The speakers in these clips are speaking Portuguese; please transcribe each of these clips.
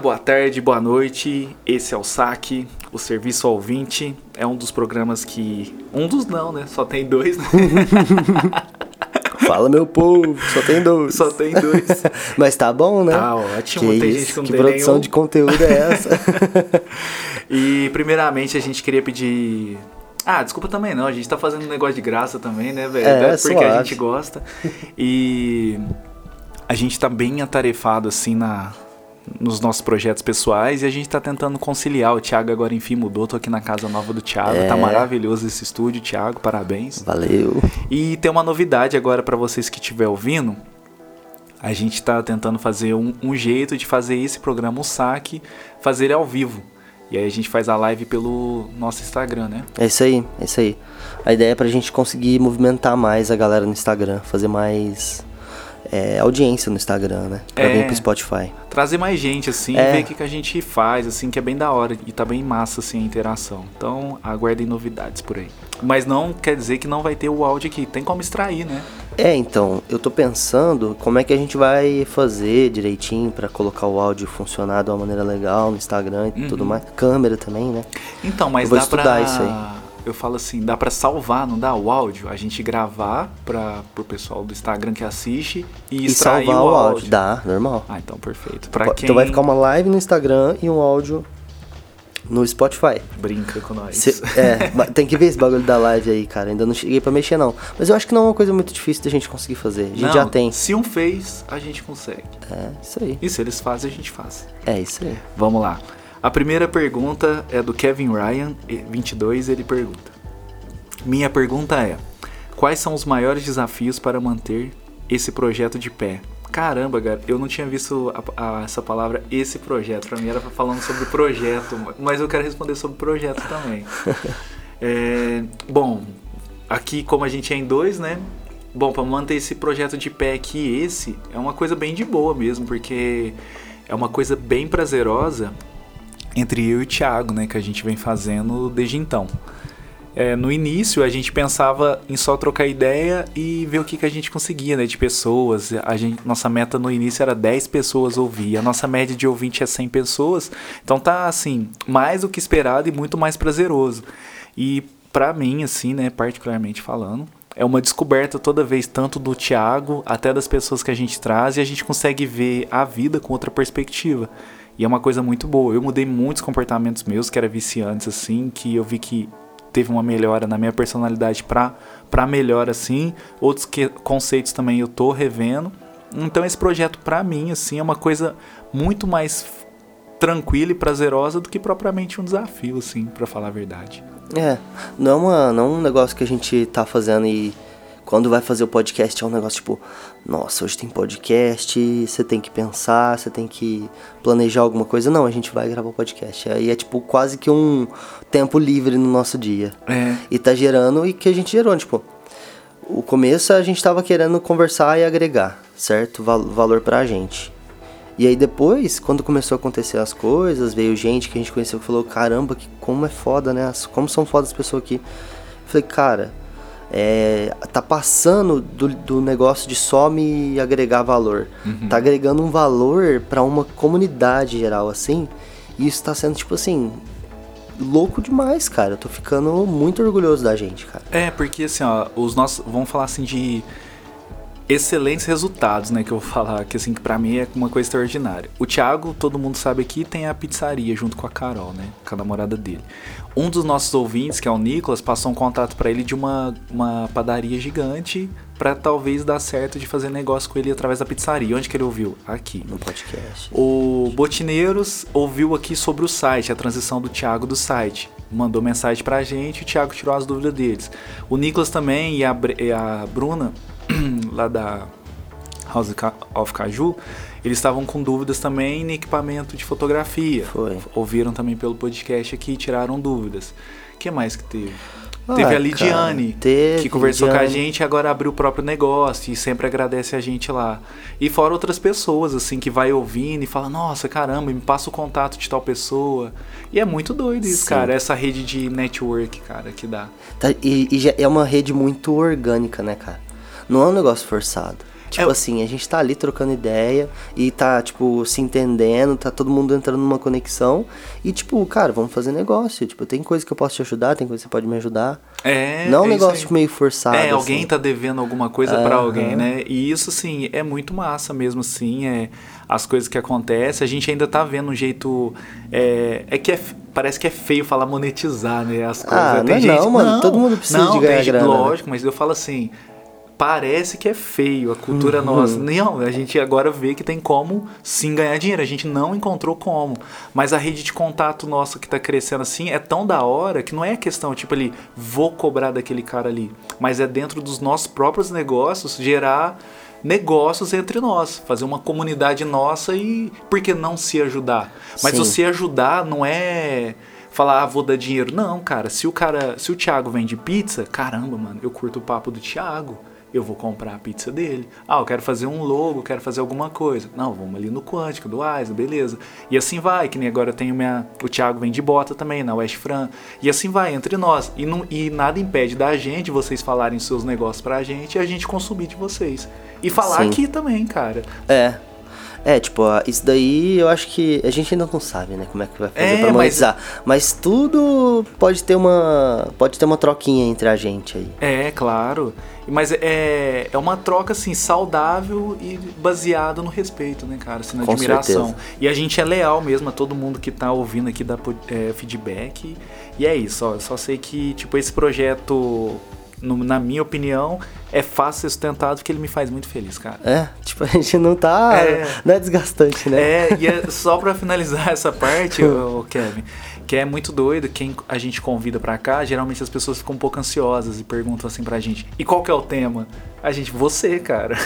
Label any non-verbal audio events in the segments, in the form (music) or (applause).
boa tarde, boa noite. Esse é o Saque, o Serviço ao Ouvinte. É um dos programas que. Um dos não, né? Só tem dois, né? (laughs) Fala, meu povo, só tem dois. Só tem dois. (laughs) Mas tá bom, né? Tá ótimo, que tem isso? gente que não que produção nenhum. de conteúdo é essa? (laughs) E primeiramente a gente queria pedir. Ah, desculpa também não, a gente tá fazendo um negócio de graça também, né, velho? É, porque a suave. gente gosta. E a gente tá bem atarefado assim na nos nossos projetos pessoais e a gente tá tentando conciliar. O Thiago agora enfim mudou, tô aqui na casa nova do Thiago. Tá É. maravilhoso esse estúdio, Thiago, parabéns. Valeu. E tem uma novidade agora pra vocês que estiver ouvindo. A gente tá tentando fazer um, um jeito de fazer esse programa, o saque, fazer ele ao vivo. E aí a gente faz a live pelo nosso Instagram, né? É isso aí, é isso aí. A ideia é pra gente conseguir movimentar mais a galera no Instagram, fazer mais é, audiência no Instagram, né? Pra É. vir pro Spotify. Trazer mais gente, assim, É. ver o que, que a gente faz, assim, que é bem da hora. E tá bem massa, assim, a interação. Então, aguardem novidades por aí. Mas não quer dizer que não vai ter o áudio aqui. Tem como extrair, né? É, então, eu tô pensando como é que a gente vai fazer direitinho pra colocar o áudio funcionar de uma maneira legal no Instagram e Uhum. tudo mais. Câmera também, né? Então, mas Eu vou dá pra. estudar isso aí. Eu falo assim, dá pra salvar, não dá o áudio? A gente gravar para pro pessoal do Instagram que assiste e, E salvar o áudio. áudio. Dá, normal. Ah, então perfeito. Pra Po- quem Então vai ficar uma live no Instagram e um áudio no Spotify. brinca com nós. Cê- é, mas tem que ver esse bagulho da live aí, cara. Ainda não cheguei pra mexer, não. Mas eu acho que não é uma coisa muito difícil da gente conseguir fazer. A gente Não, já tem. Se um fez, a gente consegue. É, isso aí. E se eles fazem, a gente faz. É isso aí. Vamos lá. A primeira pergunta é do Kevin Ryan, 22, ele pergunta. Minha pergunta é: Quais são os maiores desafios para manter esse projeto de pé? Caramba, cara, eu não tinha visto a- a- essa palavra esse projeto. Pra mim era falando sobre projeto, mas eu quero responder sobre projeto também. (laughs) É, bom, aqui como a gente é em dois, né? Bom, para manter esse projeto de pé aqui, esse é uma coisa bem de boa mesmo, porque é uma coisa bem prazerosa entre eu e o Thiago, né? Que a gente vem fazendo desde então. É, no início a gente pensava em só trocar ideia e ver o que, que a gente conseguia, né? De pessoas. A gente, nossa meta no início era 10 pessoas ouvir. A nossa média de ouvinte é 100 pessoas. Então tá assim, mais do que esperado e muito mais prazeroso. E pra mim, assim, né, particularmente falando, é uma descoberta toda vez, tanto do Thiago até das pessoas que a gente traz, e a gente consegue ver a vida com outra perspectiva. E é uma coisa muito boa. Eu mudei muitos comportamentos meus que eram viciantes, assim, que eu vi que teve uma melhora na minha personalidade pra, pra melhor, assim. Outros que, conceitos também eu tô revendo. Então esse projeto, pra mim, assim, é uma coisa muito mais tranquila e prazerosa do que propriamente um desafio, assim, pra falar a verdade. É, não é, uma, não é um negócio que a gente tá fazendo e quando vai fazer o podcast é um negócio tipo, nossa, hoje tem podcast, você tem que pensar, você tem que planejar alguma coisa. Não, a gente vai gravar o podcast. Aí é tipo quase que um tempo livre no nosso dia. É. E tá gerando e que a gente gerou, tipo, o começo a gente tava querendo conversar e agregar, certo? Val- valor pra gente. E aí depois, quando começou a acontecer as coisas, veio gente que a gente conheceu que falou, caramba, que como é foda, né? Como são fodas as pessoas aqui. Eu falei, cara, é, tá passando do, do negócio de só me agregar valor. Tá agregando um valor pra uma comunidade geral, assim. E isso tá sendo, tipo assim, louco demais, cara. Eu tô ficando muito orgulhoso da gente, cara. É, porque assim, ó, os nossos. Vamos falar assim de excelentes resultados, né? Que eu vou falar, que assim, que pra mim é uma coisa extraordinária. O Thiago, todo mundo sabe aqui, tem a pizzaria junto com a Carol, né? Com a namorada dele. Um dos nossos ouvintes, que é o Nicolas, passou um contato pra ele de uma, uma padaria gigante pra talvez dar certo de fazer negócio com ele através da pizzaria. Onde que ele ouviu? Aqui. No podcast. O Botineiros ouviu aqui sobre o site, a transição do Thiago do site. Mandou mensagem pra gente e o Thiago tirou as dúvidas deles. O Nicolas também e a, e a Bruna, (clears throat) lá da House of Caju, eles estavam com dúvidas também em equipamento de fotografia. Foi. Ouviram também pelo podcast aqui e tiraram dúvidas. O que mais que teve? Ah, teve a cara, Lidiane, teve, que conversou com a Lidiane. gente e agora abriu o próprio negócio e sempre agradece a gente lá. E fora outras pessoas, assim, que vai ouvindo e fala, nossa, caramba, me passa o contato de tal pessoa. E é muito doido isso, Sim. cara, essa rede de network, cara, que dá. Tá, e, e é uma rede muito orgânica, né, cara? Não é um negócio forçado. Tipo É, assim, a gente tá ali trocando ideia e tá, tipo, se entendendo, tá todo mundo entrando numa conexão. E, tipo, cara, vamos fazer negócio. Tipo, tem coisa que eu posso te ajudar, tem coisa que você pode me ajudar. É, Não um é isso negócio aí. meio forçado. É, alguém assim. tá devendo alguma coisa pra Aham. alguém, né? E isso, assim, é muito massa mesmo, assim, é as coisas que acontecem. A gente ainda tá vendo um jeito... É, é que é parece que é feio falar monetizar, né? As coisas. Ah, Tem não é não, mano. Todo mundo precisa não, de ganhar tem gente- grana, né? Lógico, mas eu falo assim... Parece que é feio a cultura Uhum. nossa. Não, a gente agora vê que tem como sim ganhar dinheiro. A gente não encontrou como. Mas a rede de contato nossa que tá crescendo assim é tão da hora que não é questão, tipo ali, vou cobrar daquele cara ali. Mas é dentro dos nossos próprios negócios gerar negócios entre nós, fazer uma comunidade nossa e por que não se ajudar? Mas Sim. o se ajudar não é falar, ah, vou dar dinheiro. Não, cara, se o cara, se o Thiago vende pizza, caramba, mano, eu curto o papo do Thiago. Eu vou comprar a pizza dele. Ah, eu quero fazer um logo, quero fazer alguma coisa. Não, vamos ali no Quântico, do Asa, beleza. E assim vai, que nem agora eu tenho minha. O Thiago vende bota também, na West Fran. E assim vai, entre nós. E, não, e nada impede da gente, vocês falarem seus negócios pra gente e a gente consumir de vocês. E falar Sim. aqui também, cara. É. É, tipo, isso daí eu acho que a gente ainda não sabe, né, como é que vai fazer É, pra mas- monetizar. Mas... tudo pode ter uma pode ter uma troquinha entre a gente aí. É, claro. Mas é, é uma troca, assim, saudável e baseada no respeito, né, cara? Assim, na Com admiração. certeza. E a gente é leal mesmo a todo mundo que tá ouvindo aqui po- é, feedback. E é isso, ó. Eu só sei que, tipo, esse projeto, no- na minha opinião, é fácil ser sustentado porque ele me faz muito feliz, cara. É, tipo, a gente não tá. É. Não é desgastante, né? É, e é (laughs) só pra finalizar essa parte, ô, Kevin, que é muito doido, quem a gente convida pra cá, geralmente as pessoas ficam um pouco ansiosas e perguntam assim pra gente, e qual que é o tema? A gente, você, cara.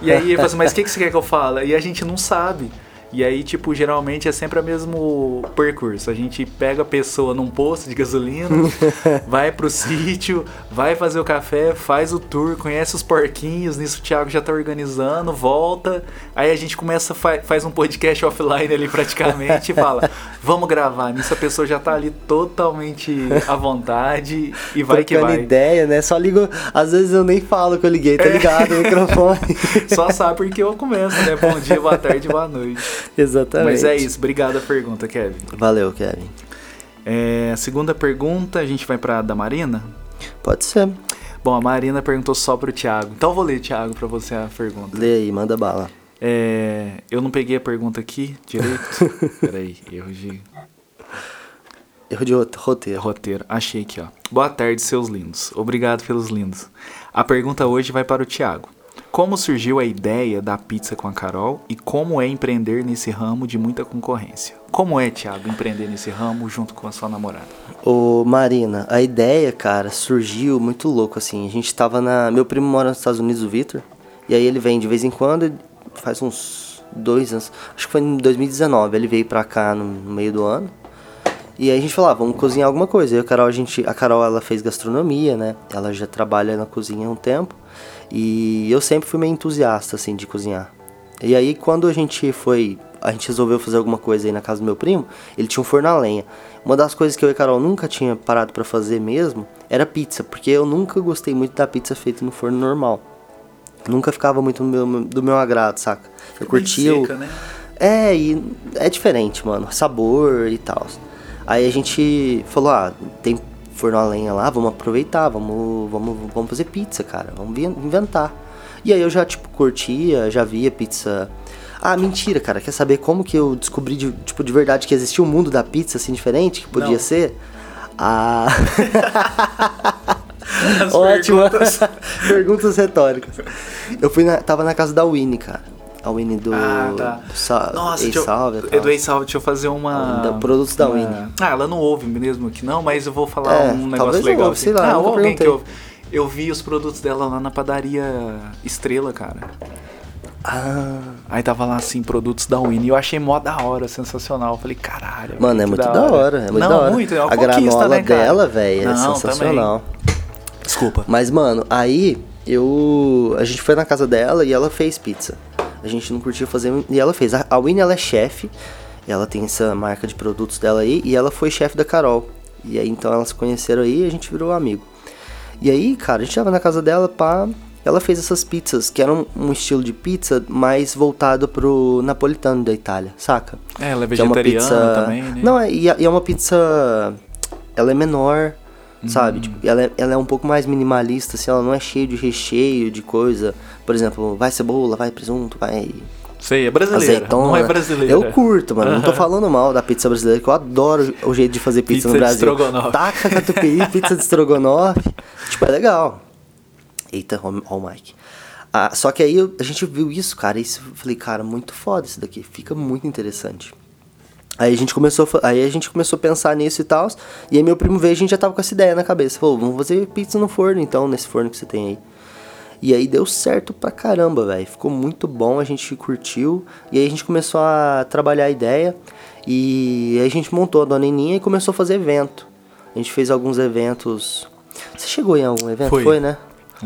E aí ele fala assim, mas o que, que você quer que eu fale? E a gente não sabe. E aí, tipo, geralmente é sempre o mesmo percurso. A gente pega a pessoa num posto de gasolina, (laughs) vai pro sítio, vai fazer o café, faz o tour, conhece os porquinhos, nisso o Thiago já tá organizando, volta. Aí a gente começa, fa faz um podcast offline ali praticamente e fala, (laughs) vamos gravar. Nisso a pessoa já tá ali totalmente à vontade e vai que Trocando vai. ideia, né? Só ligo. Às vezes eu nem falo que eu liguei, tá ligado? O microfone. (laughs) Só sabe porque eu começo, né? Bom dia, boa tarde, boa noite. (laughs) Exatamente. Mas é isso, obrigado a pergunta, Kevin. Valeu, Kevin. É, segunda pergunta, a gente vai pra da Marina. Pode ser. Bom, a Marina perguntou só pro Thiago. Então eu vou ler, Thiago, pra você a pergunta. Lê aí, manda bala. É, eu não peguei a pergunta aqui direito. (laughs) Peraí, erro de Erro de rot- roteiro. roteiro. Achei aqui, ó. Boa tarde, seus lindos. Obrigado pelos lindos. A pergunta hoje vai para o Thiago. Como surgiu a ideia da pizza com a Carol e como é empreender nesse ramo de muita concorrência? Como é, Thiago, empreender nesse ramo junto com a sua namorada? Ô, Marina, a ideia, cara, surgiu muito louco, assim. A gente tava na. Meu primo mora nos Estados Unidos, o Victor. E aí ele vem de vez em quando, faz uns dois anos. Acho que foi em 2019. Ele veio pra cá no, meio do ano. E aí a gente falou, ah, vamos cozinhar alguma coisa. E a Carol, a gente. A Carol, ela fez gastronomia, né? Ela já trabalha na cozinha há um tempo. E eu sempre fui meio entusiasta, assim, de cozinhar. E aí, quando a gente foi. A gente resolveu fazer alguma coisa aí na casa do meu primo, ele tinha um forno a lenha. Uma das coisas que eu e Carol nunca tinha parado pra fazer mesmo era pizza, porque eu nunca gostei muito da pizza feita no forno normal. Nunca ficava muito no meu, do meu agrado, saca? Eu curtia. o- né? é, e é diferente, mano. Sabor e tal. Aí a gente falou, ah, tem forno a lenha lá, vamos aproveitar, vamos, vamos, vamos fazer pizza, cara. Vamos inventar. E aí eu já, tipo, curtia, já via pizza. Ah, mentira, cara. Quer saber como que eu descobri, de, tipo, de verdade que existia um mundo da pizza, assim, diferente? Que podia Não. ser? Ah... (laughs) As Ótimo. perguntas. (laughs) Perguntas retóricas. Eu fui na, tava na casa da Winnie, cara. A Winnie do, Ah, tá. do Sa Nossa, eu, Salve, é do Salve, deixa eu fazer uma. Da- produtos da uma- Winnie. Ah, ela não ouve mesmo aqui, não, mas eu vou falar É, um negócio legal. ouve, sei aqui. lá, ah, ou alguém que ouve. Eu vi os produtos dela lá na padaria Estrela, cara. Ah, Aí tava lá assim, produtos da Winnie. Eu achei mó da hora, sensacional. Eu falei, caralho. mano, é muito da hora. É muito não, da hora. muito, é a granola né, dela, velho, é sensacional. também. Desculpa. Mas, mano, aí eu. A gente foi na casa dela e ela fez pizza. A gente não curtia fazer e ela fez. A a Winnie, ela é chefe. Ela tem essa marca de produtos dela aí. E ela foi chefe da Carol. E aí então elas se conheceram aí e a gente virou amigo. E aí, cara, a gente tava na casa dela, pá. Ela fez essas pizzas que eram um estilo de pizza mais voltado pro napolitano da Itália, saca? É, ela é é uma vegetariana pizza... também, né? Não, é, e é e é uma pizza. Ela é menor, Sabe? Tipo, ela, é, ela é um pouco mais minimalista, assim, ela não é cheia de recheio, de coisa. Por exemplo, vai cebola, vai presunto, vai Sei, é brasileira. azeitona. Não é brasileira. Eu curto, mano. Não tô falando mal da pizza brasileira, que eu adoro o jeito de fazer pizza, Pizza no de Brasil. estrogonofe. Taca catupiry, (laughs) pizza de estrogonofe. tipo, é legal. Eita, ó o Mike. Ah, só que aí a gente viu isso, cara, e isso, eu falei, cara, muito foda isso daqui, fica muito interessante. Aí a gente começou, a aí a gente começou a pensar nisso e tal, e aí meu primo veio, a gente já tava com essa ideia na cabeça, falou, vamos fazer pizza no forno então, nesse forno que você tem aí. E aí deu certo pra caramba, velho. Ficou muito bom, a gente curtiu. E aí a gente começou a trabalhar a ideia. E aí a gente montou a Dona Eninha e começou a fazer evento. A gente fez alguns eventos. Você chegou em algum evento? Foi. né?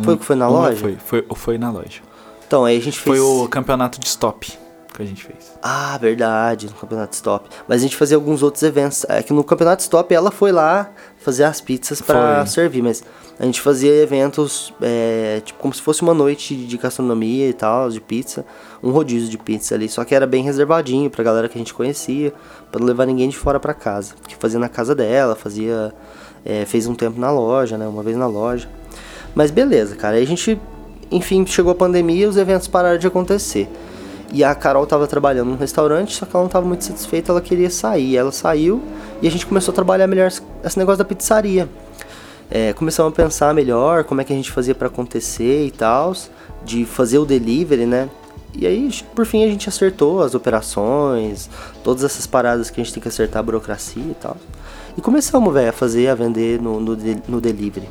Foi o que foi na Um- loja? Foi, foi, foi na loja. Então, aí a gente fez. Foi o campeonato de stop que a gente fez. Ah, verdade, no Campeonato Stop. Mas a gente fazia alguns outros eventos. É que no Campeonato Stop ela foi lá fazer as pizzas pra Foi. servir, mas a gente fazia eventos, é, tipo, como se fosse uma noite de gastronomia e tal, de pizza. Um rodízio de pizza ali, só que era bem reservadinho pra galera que a gente conhecia, pra não levar ninguém de fora pra casa. Que fazia na casa dela, fazia. é, fez um tempo na loja, né? Uma vez na loja. Mas beleza, cara. Aí a gente, enfim, chegou a pandemia e os eventos pararam de acontecer. E a Carol tava trabalhando no restaurante, só que ela não tava muito satisfeita, ela queria sair. Ela saiu e a gente começou a trabalhar melhor esse negócio da pizzaria. É, começamos a pensar melhor como é que a gente fazia pra acontecer e tal, de fazer o delivery, né? E aí, por fim, a gente acertou as operações, todas essas paradas que a gente tem que acertar, a burocracia e tal. E começamos, velho, a fazer, a vender no, no, no delivery.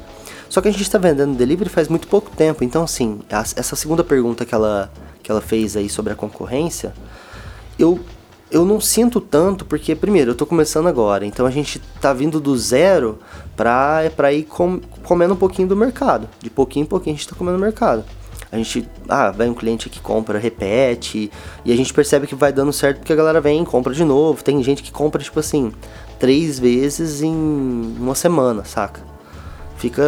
Só que a gente tá vendendo delivery faz muito pouco tempo, então assim, as- essa segunda pergunta que ela, que ela fez aí sobre a concorrência, eu, eu não sinto tanto, porque, primeiro, eu tô começando agora, então a gente tá vindo do zero pra, pra ir com, comendo um pouquinho do mercado. De pouquinho em pouquinho a gente tá comendo no mercado. A gente, ah, vai um cliente que compra, repete, e a gente percebe que vai dando certo porque a galera vem, compra de novo. Tem gente que compra, tipo assim, três vezes em uma semana, saca? Fica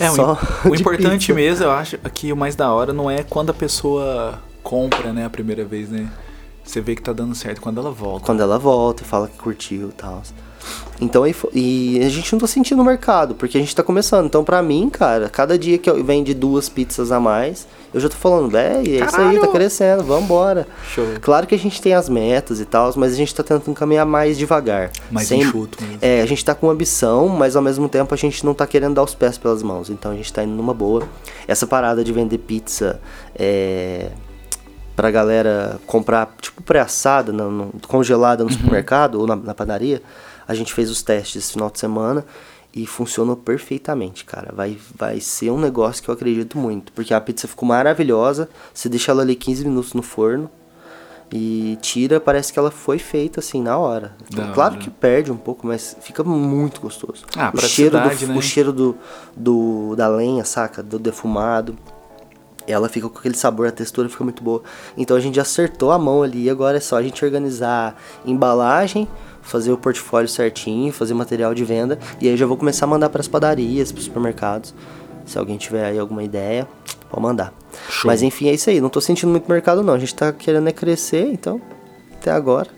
É, o só. o, (laughs) de importante pizza. mesmo, eu acho, que o mais da hora não é quando a pessoa compra, né, a primeira vez, né? Você vê que tá dando certo quando ela volta. quando ela volta e fala que curtiu e tal. Então aí e a gente não tá sentindo o mercado, porque a gente tá começando. Então pra mim, cara, cada dia que eu vende duas pizzas a mais, eu já tô falando, véi, é isso aí, tá crescendo, vambora. Show. Claro que a gente tem as metas e tal, mas a gente tá tentando caminhar mais devagar. Mais Sem- enxuto mesmo. É, a gente tá com ambição, mas ao mesmo tempo a gente não tá querendo dar os pés pelas mãos. Então a gente tá indo numa boa. Essa parada de vender pizza é, pra galera comprar, tipo, pré-assada, congelada no Uhum. supermercado ou na, na padaria, a gente fez os testes esse final de semana e funcionou perfeitamente, cara. Vai, vai ser um negócio que eu acredito muito. Porque a pizza ficou maravilhosa, você deixa ela ali 15 minutos no forno. E tira, parece que ela foi feita assim na hora. Da claro hora. que perde um pouco, mas fica muito gostoso. Ah, o cheiro, do, praticidade, né? o cheiro do, do da lenha, saca? Do defumado. Ela fica com aquele sabor, a textura fica muito boa. Então a gente acertou a mão ali. Agora é só a gente organizar embalagem, fazer o portfólio certinho, fazer material de venda. E aí já vou começar a mandar para as padarias, para os supermercados. Se alguém tiver aí alguma ideia, pode mandar. Show. Mas enfim, é isso aí. Não tô sentindo muito mercado, não. A gente tá querendo é crescer, então, até agora.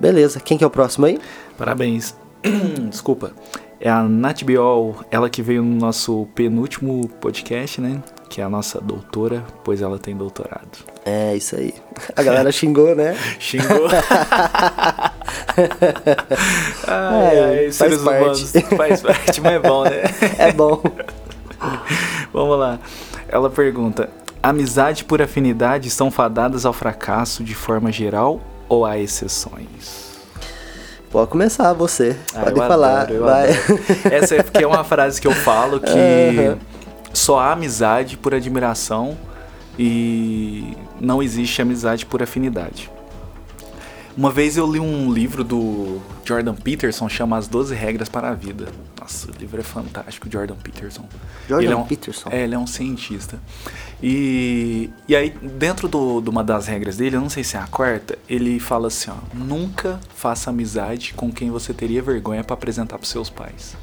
Beleza. Quem que é o próximo aí? Parabéns. (clears throat) Desculpa. É a Nath Biol, ela que veio no nosso penúltimo podcast, né? Que é a nossa doutora, pois ela tem doutorado. É, isso aí. A galera xingou, né? (laughs) Xingou. (laughs) ai, É, ai, faz seres parte. humanos. Faz parte, mas é bom, né? (laughs) É bom. Vamos lá. Ela pergunta: amizade por afinidade estão fadadas ao fracasso de forma geral ou há exceções? Pode começar você. Ah, Pode falar. adoro, vai. adoro. Essa é porque é uma frase que eu falo que Aham. Só há amizade por admiração e não existe amizade por afinidade. Uma vez eu li um livro do Jordan Peterson, chama As 12 Regras para a Vida. Nossa, o livro é fantástico, Jordan Peterson. Jordan Ele é um, Peterson. É, ele é um cientista. E, e aí, dentro do, de uma das regras dele, eu não sei se é a quarta, ele fala assim, ó, nunca faça amizade com quem você teria vergonha para apresentar pros seus pais.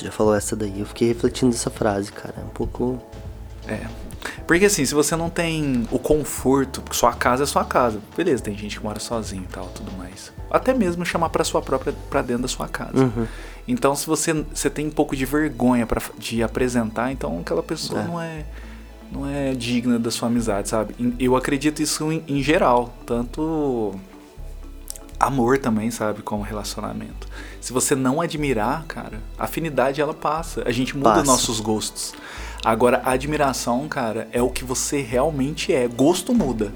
Você já falou essa daí. Eu fiquei refletindo essa frase, cara. É um pouco. É. Porque assim, se você não tem o conforto, sua casa é sua casa. Beleza, tem gente que mora sozinho e tal, tudo mais. Até mesmo chamar para sua própria para dentro da sua casa. Uhum. Então, se você, você tem um pouco de vergonha para de apresentar, então aquela pessoa É. não é não é digna da sua amizade, sabe? Eu acredito isso em, em geral, tanto amor também, sabe, como relacionamento. Se você não admirar, cara, a afinidade ela passa. A gente muda Passa. nossos gostos. Agora, a admiração, cara, é o que você realmente é. Gosto muda.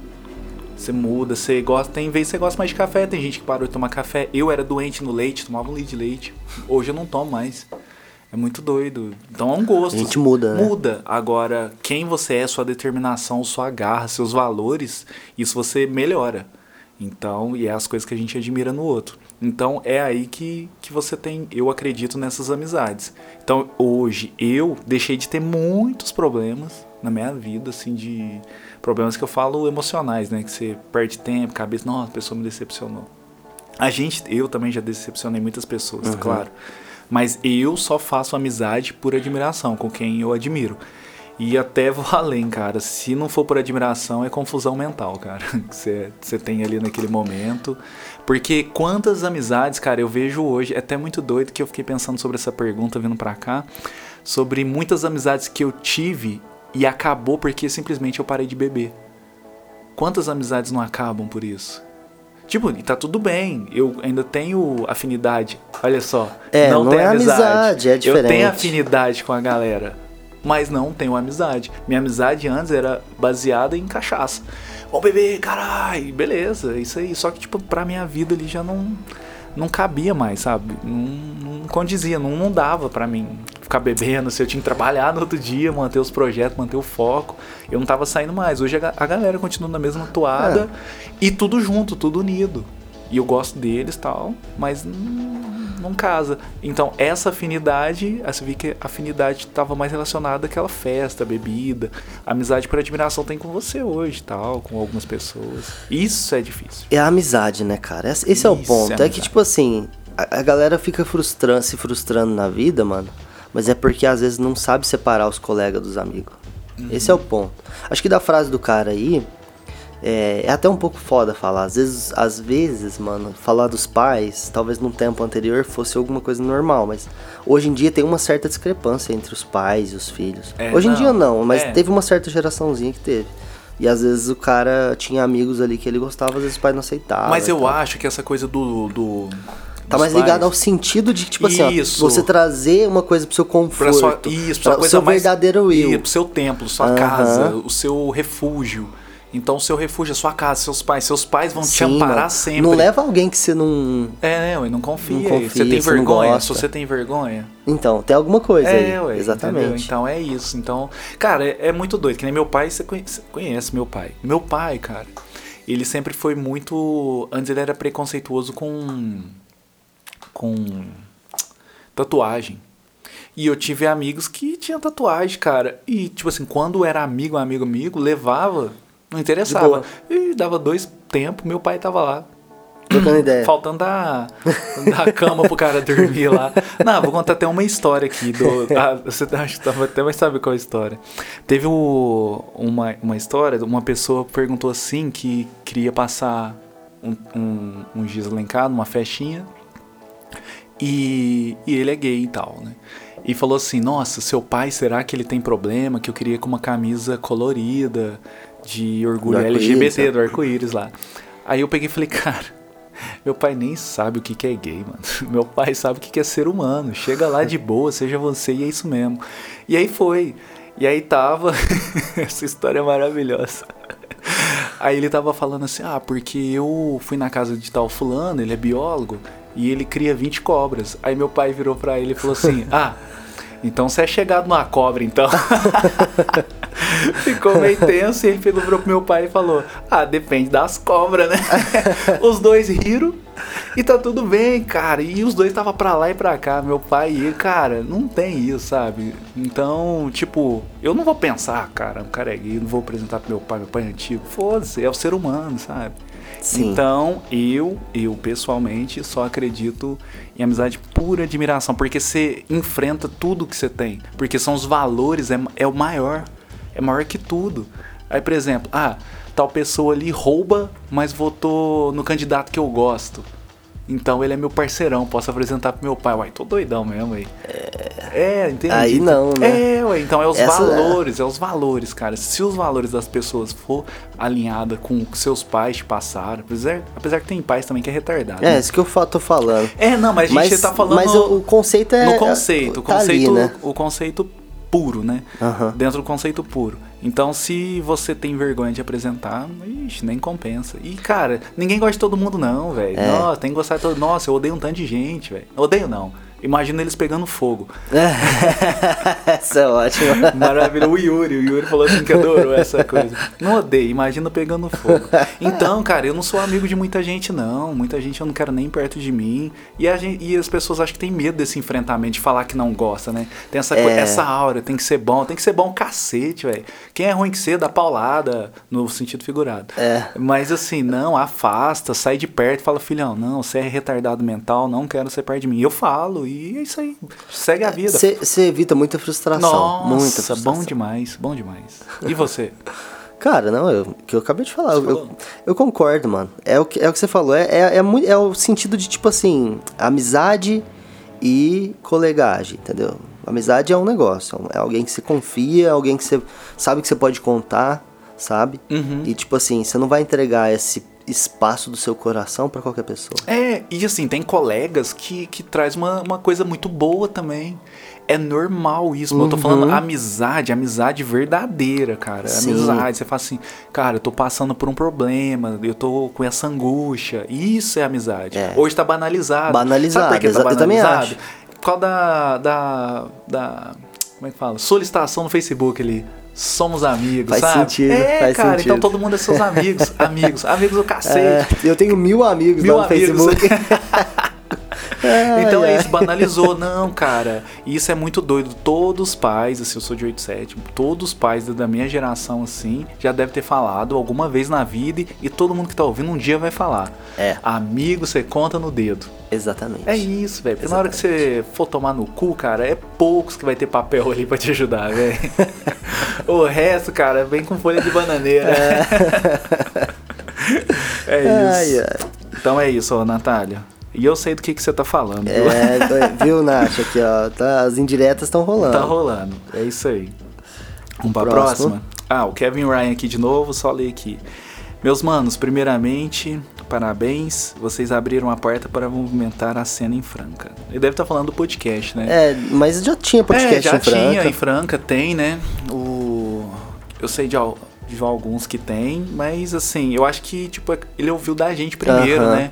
Você muda, você gosta. Tem vezes que você gosta mais de café, tem gente que parou de tomar café. Eu era doente no leite, tomava um litro de leite. Hoje eu não tomo mais. É muito doido. Então é um gosto. A gente muda, né? Muda. Agora, quem você é, sua determinação, sua garra, seus valores, isso você melhora. Então, e é as coisas que a gente admira no outro. Então, é aí que, que você tem, eu acredito nessas amizades. Então, hoje, eu deixei de ter muitos problemas na minha vida, assim, de problemas que eu falo emocionais, né? Que você perde tempo, cabeça, nossa, a pessoa me decepcionou. A gente, eu também já decepcionei muitas pessoas, Uhum. claro. Mas eu só faço amizade por admiração, com quem eu admiro. E até (laughs) vou além, cara. Se não for por admiração, é confusão mental, cara. (laughs) Que você tem ali naquele momento. Porque quantas amizades, cara, eu vejo hoje. É até muito doido que eu fiquei pensando sobre essa pergunta vindo pra cá. Sobre muitas amizades que eu tive e acabou porque simplesmente eu parei de beber. Quantas amizades não acabam por isso? Tipo, tá tudo bem. Eu ainda tenho afinidade. Olha só. É, não tenho é amizade, é Eu tenho diferente. afinidade com a galera. Mas não tenho amizade. Minha amizade antes era baseada em cachaça. Vamos beber, caralho. Beleza, isso aí. Só que, tipo, pra minha vida ali já não. Não cabia mais, sabe? Não, não condizia, não, não dava pra mim ficar bebendo. Se eu tinha que trabalhar no outro dia, manter os projetos, manter o foco. Eu não tava saindo mais. Hoje a, ga- a galera continua na mesma toada e tudo junto, tudo unido. E eu gosto deles tal, mas não, não casa. Então, essa afinidade, aí você vi que a afinidade estava mais relacionada àquela festa, bebida. Amizade por admiração tem com você hoje tal, com algumas pessoas. Isso é difícil. É a amizade, né, cara? Esse, é o ponto. é É, que, tipo assim, a, a galera fica frustrando, se frustrando na vida, mano. Mas é porque às vezes não sabe separar os colegas dos amigos. Esse é o ponto. Acho que da frase do cara aí. É, é até um pouco foda falar. Às vezes, às vezes, mano, falar dos pais, talvez num tempo anterior fosse alguma coisa normal, mas hoje em dia tem uma certa discrepância entre os pais e os filhos. É, hoje em não, dia não, mas é. teve uma certa geraçãozinha que teve. E às vezes o cara tinha amigos ali que ele gostava, às vezes os pais não aceitavam. Mas eu acho que essa coisa do. do Tá mais ligado pais- ao sentido de, tipo assim, ó, Isso. você trazer uma coisa pro seu Pra conforto. sua, isso, pra pra o coisa seu mais, verdadeiro eu. Isso, pro seu templo, sua Aham. casa, o seu refúgio. Então, seu refúgio é sua casa, seus pais. Seus pais vão te Sim, amparar mano. sempre. Não leva alguém que você não. É, né, ué, não confia. Não confia, você tem você vergonha? Se você tem vergonha. Então, tem alguma coisa É, aí. ué, Exatamente. entendeu? Então é isso. Então, cara, é, é muito doido. Que nem meu pai, você conhece, conhece meu pai. Meu pai, cara, ele sempre foi muito. Antes ele era preconceituoso com. com. tatuagem. E eu tive amigos que tinham tatuagem, cara. E, tipo assim, quando era amigo, amigo, amigo, levava, não interessava. E dava dois tempos, meu pai tava lá. Trocando ideia. (clears throat) Faltando da, da cama pro cara dormir lá. (laughs) Não, vou contar até uma história aqui. Do, ah, você acho que até vai saber qual é a história. Teve o, uma, uma história, uma pessoa perguntou assim que queria passar um, um, um giz casa, numa festinha. E, e ele é gay e tal, né? E falou assim: Nossa, seu pai, será que ele tem problema? Que eu queria com uma camisa colorida de orgulho Do LGBT, né? do arco-íris lá. Aí eu peguei e falei: (laughs) Cara, meu pai nem sabe o que que é gay, mano. (laughs) Meu pai sabe o que que é ser humano. Chega lá de boa, seja você e é isso mesmo. E aí foi. E aí tava. (laughs) Essa história é maravilhosa. Aí ele tava falando assim: Ah, porque eu fui na casa de tal fulano, ele é biólogo, e ele cria 20 cobras. Aí meu pai virou pra ele e falou assim: Ah, então você é chegado numa cobra, então. Ficou meio tenso e ele pegou pro meu pai e falou: Ah, depende das cobras, né? (laughs) os dois riram e tá tudo bem, cara. E os dois tava pra lá e pra cá, meu pai e ele, cara, não tem isso, sabe? Então, tipo, eu não vou pensar, cara, o cara é gay, não vou apresentar pro meu pai, meu pai é antigo. Foda-se, é o ser humano, sabe? Sim. Então, eu, eu pessoalmente, só acredito em amizade pura admiração, porque você enfrenta tudo que você tem. Porque são os valores, é, é o maior. É maior que tudo. Aí, por exemplo, ah, tal pessoa ali rouba, mas votou no candidato que eu gosto. Então ele é meu parceirão, posso apresentar pro meu pai. Uai, tô doidão mesmo aí. É, entendi. Aí não, né? É, ué, então é os Essa- valores, é os valores, cara. Se os valores das pessoas for alinhada com o que seus pais te passaram, apesar, apesar que tem pais também que é retardado. É, né? isso que eu tô falando. É, não, mas a gente Mas, tá falando mas o, o conceito é. no conceito, o tá ali, conceito, né? o conceito puro, né? Aham. Dentro do conceito puro. Então, se você tem vergonha de apresentar, ixi, nem compensa. E, cara, ninguém gosta de todo mundo, não, velho. É. Nossa, tem que gostar de todo Nossa, eu odeio um tanto de gente, velho. Odeio, não. Imagina eles pegando fogo. (laughs) Essa é ótima. Maravilha. O Yuri, o Yuri falou assim que adorou essa coisa. Não odeio, imagina pegando fogo. Então, cara, eu não sou amigo de muita gente, não. Muita gente eu não quero nem perto de mim. E, gente, e as pessoas acho que tem medo desse enfrentamento, de falar que não gosta, né? Tem essa, É. essa aura, tem que ser bom, tem que ser bom cacete, velho. Quem é ruim que ser, dá paulada, no sentido figurado. É. Mas assim, não, afasta, sai de perto, fala, filhão, não, você é retardado mental, não quero ser perto de mim. Eu falo, e é isso aí. Segue a vida. Você evita muita frustração. Nossa, muita frustração. bom demais, bom demais. E você? (laughs) Cara, não, eu, que eu acabei de falar. Eu, eu, eu concordo, mano. É o que, é o que você falou. É, é, é, é o sentido de, tipo assim, amizade e colegagem, entendeu? Amizade é um negócio. É alguém que você confia, alguém que você sabe que você pode contar, sabe? Uhum. E, tipo assim, você não vai entregar esse espaço do seu coração pra qualquer pessoa. É, e assim, tem colegas que, que traz uma, uma coisa muito boa também. É normal isso, mas eu tô falando amizade, amizade verdadeira, cara. Sim. Amizade, você fala assim, cara, eu tô passando por um problema, eu tô com essa angústia. Isso é amizade. É. Hoje tá banalizado. Banalizado, Sabe por que tá exa- eu também banalizado? acho. Por causa da, da, da. Como é que fala? Solicitação no Facebook ali. Somos amigos, Faz sabe? sentido, É, faz cara, sentido. então todo mundo é seus amigos. (laughs) amigos, amigos do cacete. É, eu tenho mil amigos Mil no amigos. Facebook. (laughs) Ai, Então é ai. isso, banalizou. Não, cara. Isso é muito doido. Todos os pais, assim, eu sou de 87, todos os pais da minha geração, assim, já deve ter falado alguma vez na vida e, todo mundo que tá ouvindo um dia vai falar. É. Amigo, você conta no dedo. Exatamente. É isso, velho. Porque na hora que você for tomar no cu, cara, é poucos que vai ter papel ali pra te ajudar, velho. (laughs) o resto, cara, vem com folha de bananeira. É, (laughs) Ai, isso. ai. Então é isso, ó, Natália. E eu sei do que, que você tá falando. viu? É, viu, Nath? Aqui, ó. Tá, as indiretas estão rolando. Tá rolando. É isso aí. Vamos pra Próximo. próxima? Ah, o Kevin Ryan aqui de novo, só ler aqui. Meus manos, primeiramente, parabéns. Vocês abriram a porta para movimentar a cena em Franca. Ele deve estar falando do podcast, né? É, mas já tinha podcast É, já em Franca. tinha em Franca, tem, né? O... Eu sei de, de alguns que tem, mas assim, eu acho que, tipo, ele ouviu da gente primeiro, Aham. né?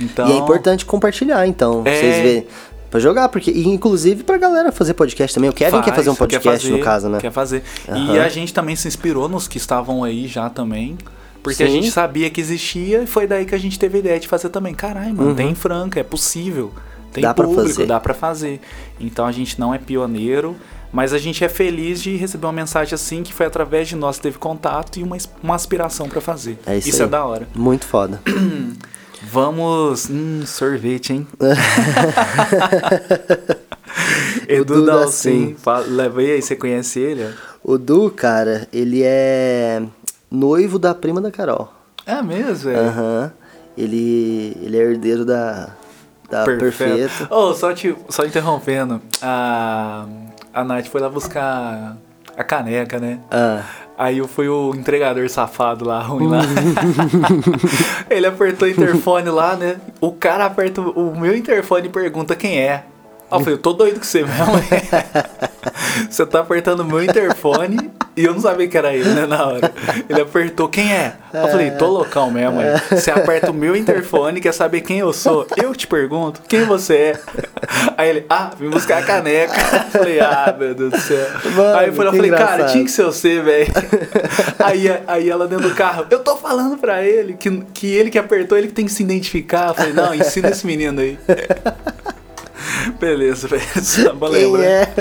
Então... E é importante compartilhar, então. É. Vocês verem. Pra jogar, porque. E inclusive pra galera fazer podcast também. O Kevin quer Faz, fazer um quer podcast, fazer, no caso, né? Quer fazer. E Aham. a gente também se inspirou nos que estavam aí já também. Porque a Sim. gente sabia que existia e foi daí que a gente teve a ideia de fazer também. Caralho, mano, tem em Franca, é possível. Tem Uhum. Dá pra público, fazer. dá pra fazer. Então a gente não é pioneiro, mas a gente é feliz de receber uma mensagem assim que foi através de nós que teve contato e uma, uma aspiração pra fazer. É isso isso é da hora. Muito foda. (clears throat) Vamos. Hum, sorvete, hein? (laughs) Edu Dalcin. Fala- Leva aí, você conhece ele? o Du, cara, ele é noivo da prima da Carol. É mesmo, é. Aham. Ele, ele é herdeiro da, da Perfeito. Oh, só, te, só interrompendo. A, a Nath foi lá buscar a caneca, né? Ah, Aí eu fui o entregador safado lá, ruim lá. (laughs) Ele apertou o interfone lá, né? O cara aperta o o meu interfone e pergunta quem é. Aí eu falei, eu tô doido com você mesmo. (laughs) você tá apertando o meu interfone e eu não sabia que era ele, né, na hora. Ele apertou, quem é? Eu falei, tô loucão mesmo. aí. Você aperta o meu interfone quer saber quem eu sou. Eu te pergunto, quem você é? Aí ele, ah, vim buscar a caneca. Eu falei, ah, meu Deus do céu. Mano, aí eu falei, eu que falei, cara, tinha que ser você, velho. aí, aí ela dentro do carro, eu tô falando pra ele que, que ele que apertou, ele que tem que se identificar. Eu falei, não, ensina esse menino aí. (laughs) Beleza, velho. Pra (laughs) quem lembrar. é?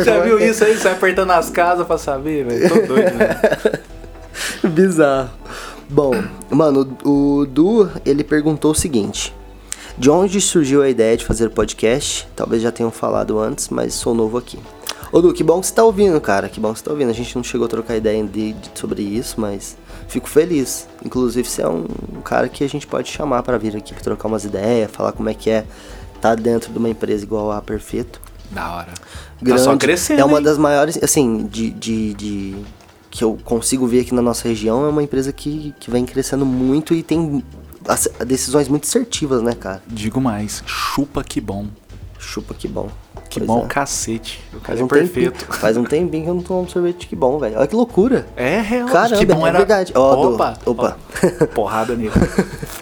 O. Já viu isso aí? Você vai apertando as casas pra saber, velho? Tô doido, velho. (laughs) Bizarro. Bom, mano, o o Du, ele perguntou o seguinte: De onde surgiu a ideia de fazer podcast? Talvez já tenham falado antes, mas sou novo aqui. Ô Du, que bom que você tá ouvindo, cara. Que bom que você tá ouvindo. A gente não chegou a trocar ideia de, de- sobre isso, mas fico feliz. Inclusive, você é um, um cara que a gente pode chamar pra vir aqui pra trocar umas ideias, falar como é que é tá dentro de uma empresa igual a Perfeito. Da hora. Grande. Tá só crescendo. É uma hein? das maiores, assim, de, de, de- que eu consigo ver aqui na nossa região. É uma empresa que, que vem crescendo muito e tem as- decisões muito assertivas, né, cara? Digo mais, chupa que bom. Chupa que bom. Que Pois bom é. cacete. O cara Faz é um, perfeito. tempinho, faz um tempinho que eu não tomo sorvete que bom, velho. Olha que loucura. É real. Caramba, que bom é era... verdade. Do- opa, opa. ó, porrada nele. (laughs)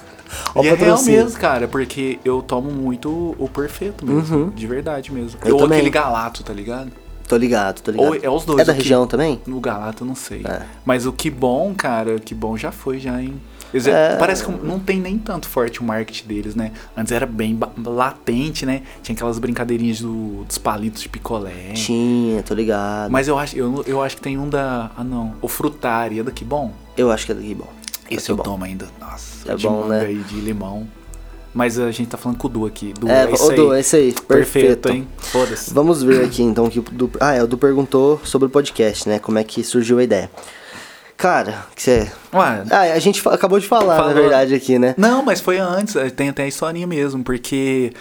Ó e é real mesmo, cara, porque eu tomo muito o perfeito mesmo. De verdade mesmo. Eu Ou também. aquele galato, tá ligado? Tô ligado, tô ligado. Ou é os dois. É da o que- região também? No galato eu não sei. É. Mas o que bom, cara, o que bom já foi já, hein? Eles- É. Parece que não tem nem tanto forte o marketing deles, né? Antes era bem latente, né? Tinha aquelas brincadeirinhas do- dos palitos de picolé. Tinha, tô ligado. Mas eu acho, eu, eu acho que tem um da. Ah, não. O Frutari, é daqui bom? Eu acho que é daqui bom. Esse Daqui eu bom. tomo ainda. Nossa, É de bom, manga né? e de limão. Mas a gente tá falando com o Du aqui. Du, É, é, isso ô, Du, aí. esse aí. Perfeito, Perfeito, hein? Foda-se. Vamos ver (clears throat) aqui então o que o Du, ah, é, o Du perguntou sobre o podcast, né? Como é que surgiu a ideia. Cara, que você Ué, Ah, a gente acabou de falar, Falou. na verdade aqui, né? Não, mas foi antes, eh, tem até a historinha mesmo, porque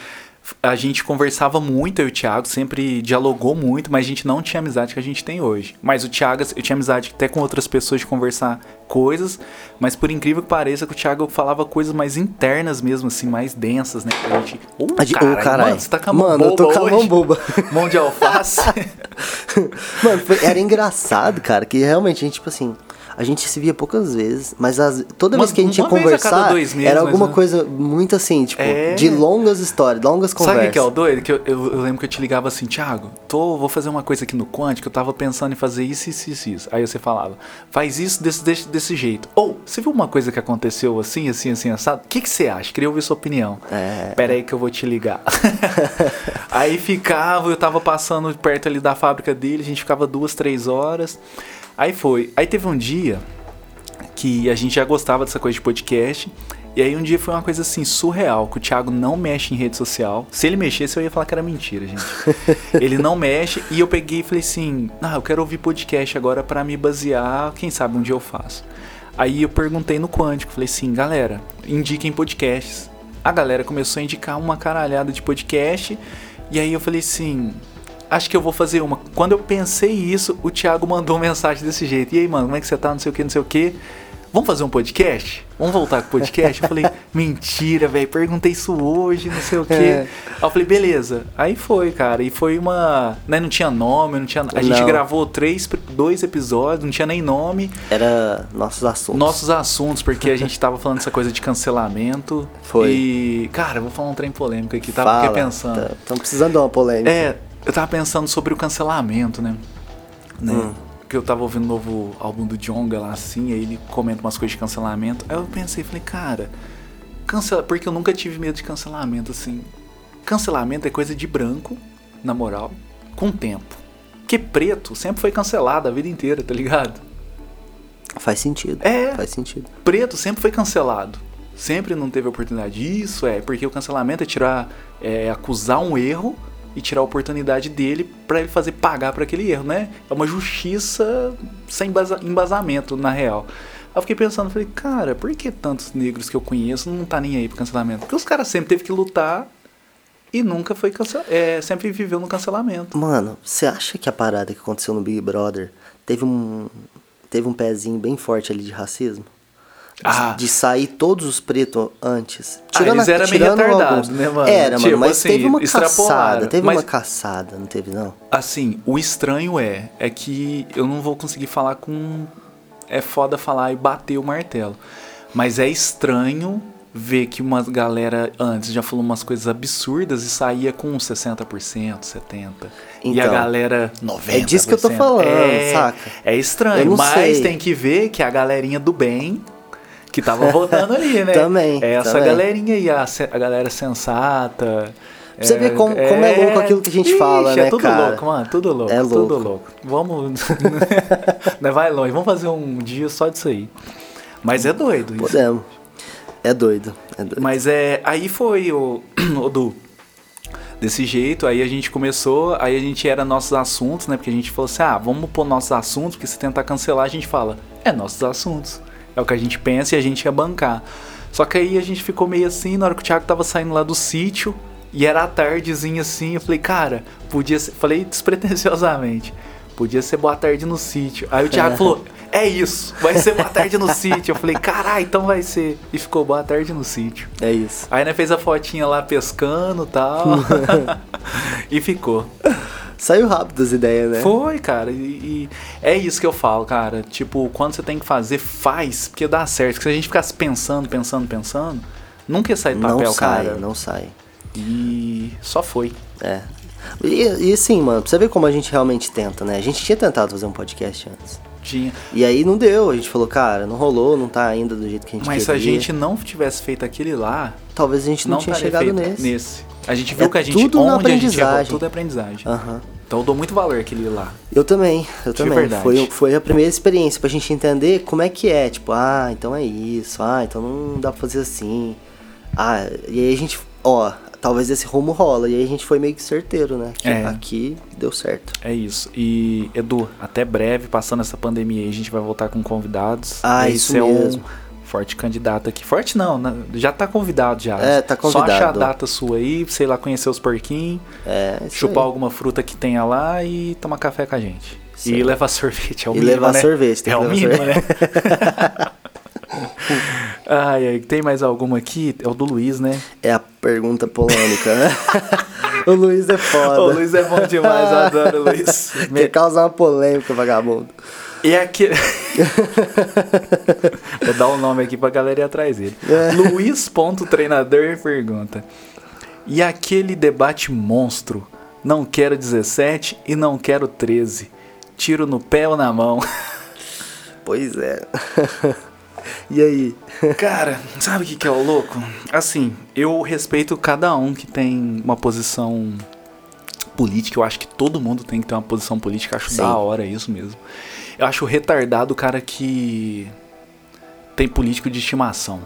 a gente conversava muito, eu e o Thiago, sempre dialogou muito, mas a gente não tinha a amizade que a gente tem hoje. Mas o Thiago, eu tinha amizade até com outras pessoas de conversar coisas, mas por incrível que pareça, que o Thiago falava coisas mais internas mesmo, assim, mais densas, né? A gente. Ô, gente- ô, caralho, mano, você tá com a mão Mano, eu tô boba com a mão boba. (laughs) Mão de alface. (laughs) Mano, foi- era engraçado, cara, que realmente a gente, tipo assim, a gente se via poucas vezes, mas as- toda Uma- vez que a gente ia conversar, dois meses, era alguma menos. coisa muito assim, tipo, É. de longas histórias, longas Sabe o conversas. que que é o doido? Que eu, eu- eu lembro que eu te ligava assim, Thiago, tô, vou fazer uma coisa aqui no Quântico, eu tava pensando em fazer isso, isso, isso, isso. Aí você falava, faz isso desse, desse, desse jeito. Ou, você viu uma coisa que aconteceu assim, assim, assim, assado? O que, que você acha? Queria ouvir sua opinião. É. Pera aí que eu vou te ligar. (laughs) aí ficava, eu tava passando perto ali da fábrica dele, a gente ficava duas, três horas. Aí foi. Aí teve um dia que a gente já gostava dessa coisa de podcast. E aí um dia foi uma coisa assim, surreal, que o Thiago não mexe em rede social. Se ele mexesse, eu ia falar que era mentira, gente. (laughs) ele não mexe, e eu peguei e falei assim, ah, eu quero ouvir podcast agora pra me basear, quem sabe um dia eu faço. Aí eu perguntei no Quântico, falei assim, galera, indiquem podcasts. A galera começou a indicar uma caralhada de podcast, e aí eu falei assim, acho que eu vou fazer uma. Quando eu pensei isso, o Thiago mandou uma (laughs) mensagem desse jeito. E aí, mano, como é que você tá? Não sei o que, não sei o que. Vamos fazer um podcast? Vamos voltar com o podcast? Eu falei, (laughs) mentira, velho. Perguntei isso hoje, não sei o que. É. Aí eu falei, beleza. Aí foi, cara. E foi uma. Né, não tinha nome, não tinha. A gente Não. gravou três, dois episódios, não tinha nem nome. Era nossos assuntos. Nossos assuntos, porque a gente (laughs) tava falando dessa coisa de cancelamento. Foi. E, cara, eu vou falar um trem polêmico aqui. Tava Fala, aqui pensando. Estamos precisando de uma polêmica. É, eu tava pensando sobre o cancelamento, né? né? Hum. Porque eu tava ouvindo o novo álbum do Jonga lá assim, aí ele comenta umas coisas de cancelamento. Aí eu pensei, falei, cara, cancela... porque eu nunca tive medo de cancelamento, assim. Cancelamento é coisa de branco, na moral, com tempo. Porque preto sempre foi cancelado a vida inteira, tá ligado? Faz sentido. É. Faz sentido. preto sempre foi cancelado. Sempre não teve oportunidade. Isso é, porque o cancelamento é tirar, é acusar um erro e tirar a oportunidade dele pra ele fazer pagar por aquele erro, né? É uma justiça sem embasa- embasamento, na real. Aí eu fiquei pensando, falei, cara, por que tantos negros que eu conheço não tá nem aí pro cancelamento? Porque os caras sempre teve que lutar e nunca foi cancelado. É, sempre viveu no cancelamento. Mano, você acha que a parada que aconteceu no Big Brother teve um teve um pezinho bem forte ali de racismo? De, Ah. de sair todos os pretos antes. Ah, eles a- eram meio tirando retardados, alguns. né, mano? Era, Tipo mano, mas assim, teve uma caçada. Teve Mas- uma caçada, não teve não? Assim, o estranho é, é que eu não vou conseguir falar com. É foda falar e bater o martelo. Mas é estranho ver que uma galera antes já falou umas coisas absurdas e saía com 60%, 70%. e a Então, galera 90%. é disso que eu tô falando, é, saca? É estranho, mas sei. tem que ver que a galerinha do bem que tava votando ali, né? Também, É essa também. galerinha aí, a, a galera sensata. Pra você ver como- como é louco aquilo que a gente fala, Ixi, né, É tudo cara? louco, mano. Tudo louco. É Tudo louco. louco. Vamos. (laughs) né, vai longe. Vamos fazer um dia só disso aí. Mas é doido isso. Podemos. É doido, é doido. Mas é. Aí foi o. (clears throat) o Du. Desse jeito, aí a gente começou, aí a gente era nossos assuntos, né? Porque a gente falou assim: ah, vamos pôr nossos assuntos, porque se tentar cancelar, a gente fala, é nossos assuntos. É o que a gente pensa e a gente ia bancar. Só que aí a gente ficou meio assim, na hora que o Thiago tava saindo lá do sítio, e era a tardezinha assim, eu falei, cara, podia ser. Falei despretensiosamente, podia ser boa tarde no sítio. Aí o Thiago (laughs) falou, é isso, vai ser boa tarde no sítio. Eu falei, caralho, então vai ser. E ficou boa tarde no sítio. É isso. Aí né, fez a fotinha lá pescando e tal. (laughs) (laughs) e ficou. Saiu rápido as ideias, né? Foi, cara. E, e é isso que eu falo, cara. Tipo, quando você tem que fazer, faz, porque dá certo. Porque se a gente ficasse pensando, pensando, pensando, nunca ia sair do papel, não sai, cara. não sai. E só foi. É. E, e assim, mano, pra você ver como a gente realmente tenta, né? A gente tinha tentado fazer um podcast antes. Tinha. E aí não deu, a gente falou, cara, não rolou, não tá ainda do jeito que a gente Mas se a queria. gente não tivesse feito aquele lá, Talvez a gente não, tinha estaria chegado feito nesse. A gente viu É que a gente tudo na onde a gente errou, aprendizagem. tudo é aprendizagem. Aham. Então eu dou muito valor àquele lá. Eu também, eu De também. verdade. Foi, foi a primeira experiência pra gente entender como é que é. Tipo, ah, então é isso. Ah, então não dá pra fazer assim. Ah, e aí a gente, ó, talvez esse rumo rola. E aí a gente foi meio que certeiro, né? Que É. aqui deu certo. É isso. E, Edu, até breve, passando essa pandemia aí, a gente vai voltar com convidados. Ah, E isso você é um mesmo. Forte candidato aqui. Forte não, né? já tá convidado já. É, tá Só achar a convidado. data sua aí, sei lá, conhecer os porquinhos, É, chupar aí. alguma fruta que tenha lá e tomar café com a gente. E levar (laughs) sorvete, é o E mínimo, levar né? sorvete, tem é que o mínimo, né? (laughs) ai, ai, tem mais alguma aqui? É o do Luiz, né? É a pergunta polêmica, né? (laughs) o Luiz é foda. O Luiz é bom demais, eu adoro o Luiz. Quer causar uma polêmica, vagabundo. E aquele. (laughs) Vou dar o nome aqui pra galera ir atrás dele. É. Luiz.treinador pergunta. E aquele debate monstro? Não quero 17 e não quero 13. Tiro no pé ou na mão. (laughs) Pois é. (laughs) e aí? Cara, sabe o que, que é o louco? Assim, eu respeito cada um que tem uma posição política. Eu acho que todo mundo tem que ter uma posição política. Acho Sim. da hora isso mesmo. Eu acho retardado o cara que tem político de estimação.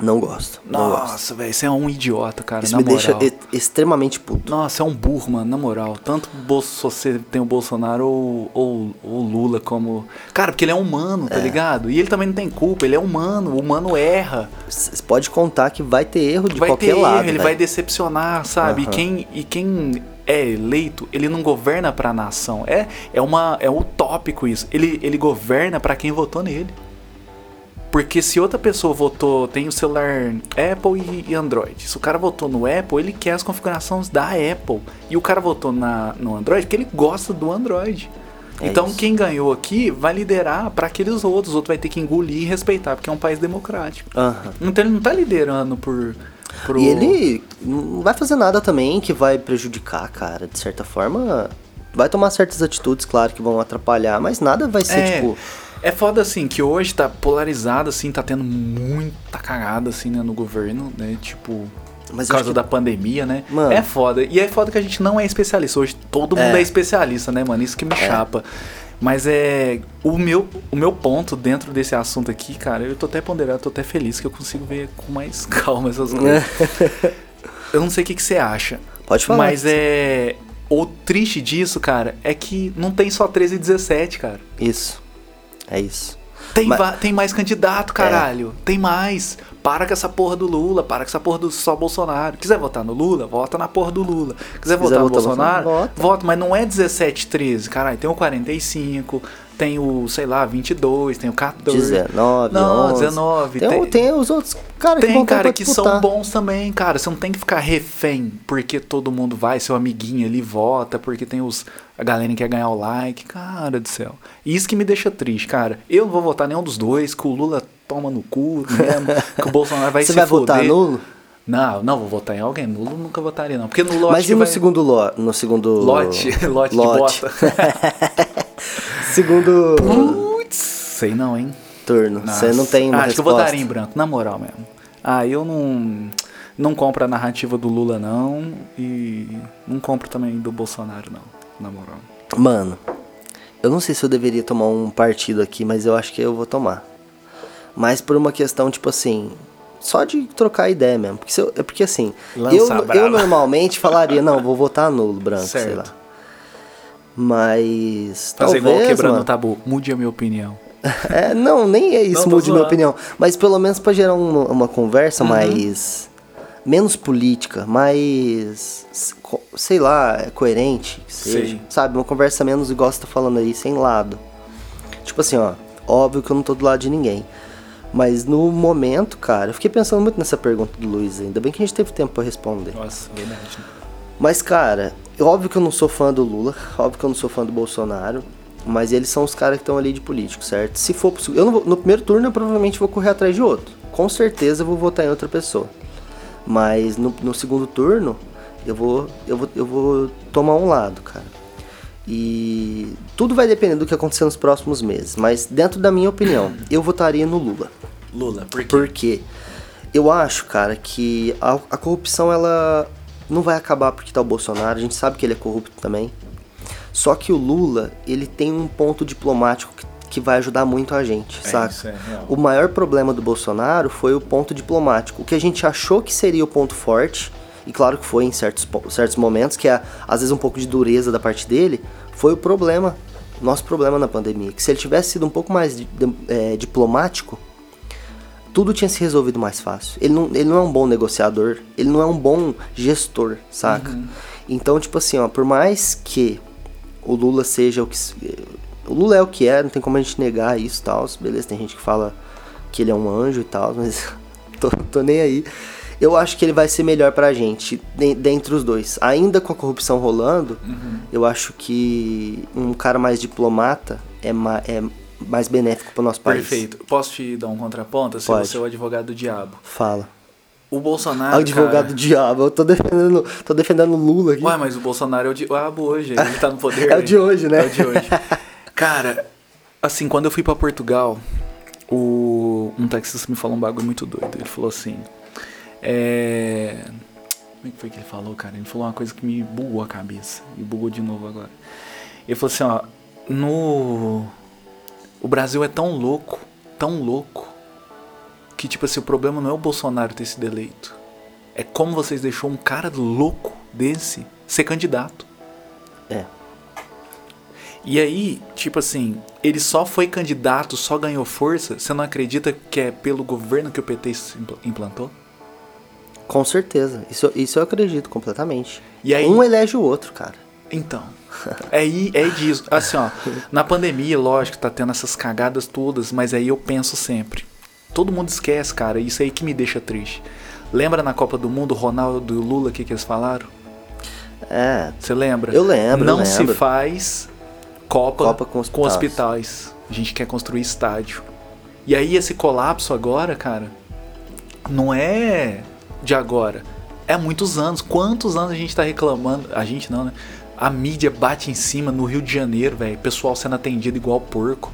Não gosto. Não. Nossa, velho, você é um idiota, cara, Isso me moral. deixa e- extremamente puto. Nossa, é um burro, mano, na moral. Tanto Bolso- você tem o Bolsonaro ou, ou, ou Lula como. Cara, porque ele é humano, tá ligado? E ele também não tem culpa, ele é humano, o humano erra. Você pode contar que vai ter erro de vai qualquer ter lado. erro, ele velho. vai decepcionar, sabe? E, Aham. quem, e quem é eleito, ele não governa pra nação. É, é, uma, é utópico isso. Ele, ele governa pra quem votou nele. Porque se outra pessoa votou, tem o celular Apple e, Android. Se o cara votou no Apple, ele quer as configurações da Apple. E o cara votou na, no Android porque ele gosta do Android. É então isso. quem ganhou aqui vai liderar pra aqueles outros. Os outros vai ter que engolir e respeitar, porque é um país democrático. Aham. Então ele não tá liderando por. Por E ele não vai fazer nada também que vai prejudicar, cara. De certa forma, vai tomar certas atitudes, claro, que vão atrapalhar, mas nada vai ser, é, tipo. é foda assim que hoje tá polarizado assim, tá tendo muita cagada assim, né, no governo, né? Tipo, Mas por causa que- da pandemia, né? Mano. É foda. E é foda que a gente não é especialista. Hoje todo mundo É. é, especialista, né, mano? Isso que me chapa. Mas é. O meu, o meu ponto dentro desse assunto aqui, cara, eu tô até ponderando, tô até feliz que eu consigo ver com mais (laughs) calma essas (laughs) coisas. eu não sei o que, que você acha. Pode falar. Mas é. O triste disso, cara, é que não tem só 13 e 17, cara. Isso. É isso. Tem, Mas- tem mais candidato, caralho. Tem mais. Para com essa porra do Lula, para com essa porra do só Bolsonaro. Quiser votar no Lula, vota na porra do Lula. Quiser votar no votar no Bolsonaro, Bolsonaro, vota. mas não é 17, 13, caralho. Tem o 45, tem o, sei lá, 22, tem o 14. 19, Não, 11. 19. Tem, tem, tem os outros caras que tem cara que são bons também, cara. Você não tem que ficar refém porque todo mundo vai, seu amiguinho ali vota, porque tem os a galera que quer ganhar o like. Cara do céu. E isso que me deixa triste, cara. Eu não vou votar nenhum dos dois, que o Lula toma no cu mesmo, que o (laughs) Bolsonaro vai Você se vai foder. votar nulo? Não, não vou votar em alguém. Nulo nunca votaria, não. Porque nulo eu Mas e no vai... segundo lo, no segundo lote, (laughs) lote, lote. de bota. (laughs) segundo Putz, sei não, hein? turno. Você não tem uma ah, Acho que eu resposta. votaria em branco, na moral mesmo. Ah, eu não não compro a narrativa do Lula não e não compro também do Bolsonaro não, na moral. Mano, eu não sei se eu deveria tomar um partido aqui, mas eu acho que eu vou tomar. mas por uma questão, tipo assim, só de trocar ideia mesmo. Porque, se eu, é porque assim, Lança eu, eu normalmente falaria, não, vou votar nulo, branco, sei Certo. lá. Mas. Fazer igual talvez, quebrando mano, o tabu. Mude a minha opinião. (laughs) É, não, nem é isso, Não, mude minha opinião. Mas pelo menos pra gerar um- uma conversa Uhum. mais. menos política, mais. sei lá, coerente, seja. Sei. Sabe? Uma conversa menos igual você tá falando aí, sem lado. Tipo assim, ó. Óbvio que eu não tô do lado de ninguém. Mas no momento, cara, eu fiquei pensando muito nessa pergunta do Luiz. Ainda bem que a gente teve tempo pra responder. Nossa, verdade. Mas, cara, óbvio que eu não sou fã do Lula, óbvio que eu não sou fã do Bolsonaro, mas eles são os caras que estão ali de político, certo? Se for possível, eu não vou- no primeiro turno eu provavelmente vou correr atrás de outro. Com certeza eu vou votar em outra pessoa. Mas no, no segundo turno eu vou, eu vou eu vou tomar um lado, cara. E tudo vai depender do que acontecer nos próximos meses, mas dentro da minha opinião, eu votaria no Lula. Lula, por quê? Porque eu acho, cara, que a, a corrupção ela não vai acabar porque tá o Bolsonaro, a gente sabe que ele é corrupto também. Só que o Lula, ele tem um ponto diplomático que, que vai ajudar muito a gente, É, saca? é o maior problema do Bolsonaro foi o ponto diplomático. O que a gente achou que seria o ponto forte, e claro que foi em certos, certos momentos, que é às vezes um pouco de dureza da parte dele, foi o problema, nosso problema na pandemia. Que se ele tivesse sido um pouco mais é, diplomático, tudo tinha se resolvido mais fácil. Ele não, ele não é um bom negociador, ele não é um bom gestor, saca? Então, tipo assim, ó, por mais que o Lula seja o que. O Lula é o que é, não tem como a gente negar isso e tal. Beleza, tem gente que fala que ele é um anjo e tal, (laughs) mas tô, tô nem aí. Eu acho que ele vai ser melhor pra gente, de- dentre os dois. Ainda com a corrupção rolando, eu acho que um cara mais diplomata é, ma é mais benéfico pro nosso país. Perfeito. Posso te dar um contraponto? Se Pode. você é o advogado do diabo. Fala. O Bolsonaro. Advogado cara... do diabo, eu tô defendendo, tô defendendo o Lula aqui. Ué, mas o Bolsonaro é o diabo hoje. Ele tá no poder. (laughs) É o de hoje, né? É o de hoje. (laughs) Cara, assim, quando eu fui pra Portugal, o... um taxista me falou um bagulho muito doido. Ele falou assim. É. Como é que foi que ele falou, cara? Ele falou uma coisa que me bugou a cabeça. Me bugou de novo agora. Ele falou assim, ó. No. O Brasil é tão louco, tão louco, que tipo assim, o problema não é o Bolsonaro ter sido eleito. É como vocês deixou um cara louco desse ser candidato. É. E aí, tipo assim, ele só foi candidato, só ganhou força. Você não acredita que é pelo governo que o PT implantou? Com certeza. Isso, isso eu acredito completamente. E aí- Um elege o outro, cara. Então, (laughs) é, aí- é disso. Assim, ó, na pandemia, lógico, tá tendo essas cagadas todas, mas aí eu penso sempre. Todo mundo esquece, cara, isso aí que me deixa triste. Lembra na Copa do Mundo, Ronaldo e o Lula, o que, que eles falaram? É. Você lembra? Eu lembro, Não eu se lembro. faz Copa, Copa com com hospitais. hospitais. A gente quer construir estádio. E aí esse colapso agora, cara, não é de agora. É há muitos anos. Quantos anos a gente tá reclamando? A gente não, né? A mídia bate em cima no Rio de Janeiro, velho. Pessoal sendo atendido igual porco.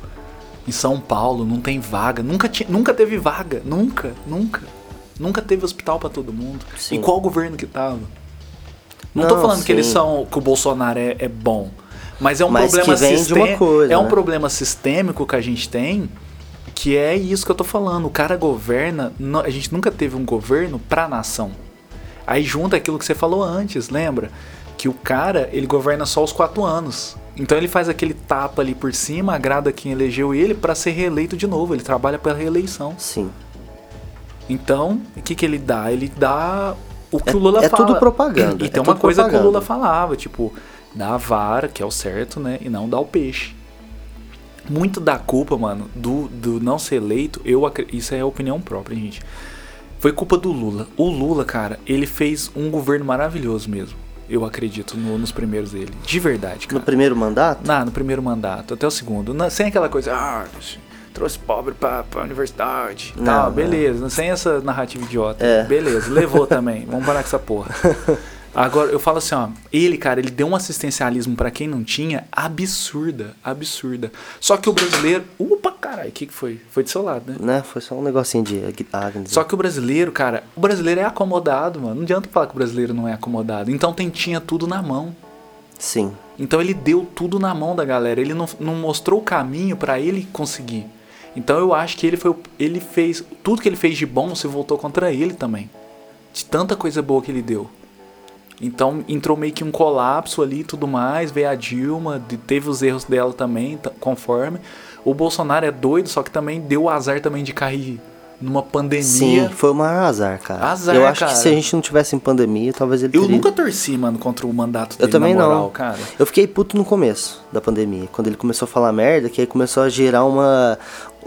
Em São Paulo, não tem vaga. Nunca, ti- nunca teve vaga. Nunca, nunca. Nunca teve hospital pra todo mundo. Sim. E qual governo que tava? Não, tô Não, falando que eles sim. são. que o Bolsonaro é, é bom. Mas é um Mas problema que vem de uma sistê- coisa, É um né? problema sistêmico que a gente tem. Que é isso que eu tô falando. O cara governa. no- A gente nunca teve um governo pra nação. Aí junta aquilo que você falou antes, lembra? Que o cara, ele governa só os quatro anos. Então ele faz aquele tapa ali por cima, agrada quem elegeu ele pra ser reeleito de novo. Ele trabalha pela reeleição. Sim. Então, o que, que ele dá? Ele dá o que É- o Lula é fala. tudo propaganda, E é tem uma tudo coisa que o propaganda. Lula falava, tipo, dá a vara, que é o certo, né? E não dá o peixe. Muito da culpa, mano, do, do não ser eleito, eu isso é opinião própria, gente. Foi culpa do Lula. O Lula, cara, ele fez um governo maravilhoso mesmo. Eu acredito no- nos primeiros dele. De verdade, No cara. primeiro mandato? Não, no primeiro mandato, até o segundo. Na- sem aquela coisa, ah, trouxe pobre pra, pra universidade. Não, Tá, não. beleza. Sem essa narrativa idiota. É. Beleza, levou também. Vamos parar com essa porra. (laughs) Agora, eu falo assim, ó. Ele, cara, ele deu um assistencialismo pra quem não tinha absurda, absurda. Só que o brasileiro. Opa, caralho, o que, que foi? Foi do seu lado, né? Né? Foi só um negocinho de Agnes. Só que o brasileiro, cara, o brasileiro é acomodado, mano. Não adianta falar que o brasileiro não é acomodado. Então tem, tinha tudo na mão. Sim. Então ele deu tudo na mão da galera. Ele não, não mostrou o caminho pra ele conseguir. Então eu acho que ele foi. o- Ele fez. Tudo que ele fez de bom se voltou contra ele também. De tanta coisa boa que ele deu. Então entrou meio que um colapso ali e tudo mais. Veio a Dilma, teve os erros dela também, conforme. O Bolsonaro é doido, só que também deu o azar também de cair numa pandemia. Sim, foi o maior azar, cara. Azar, Eu acho cara. que se a gente não tivesse em pandemia, talvez ele Eu teria... nunca torci, mano, contra o mandato dele, Eu também moral, não. cara. Eu fiquei puto no começo da pandemia, quando ele começou a falar merda, que aí começou a gerar uma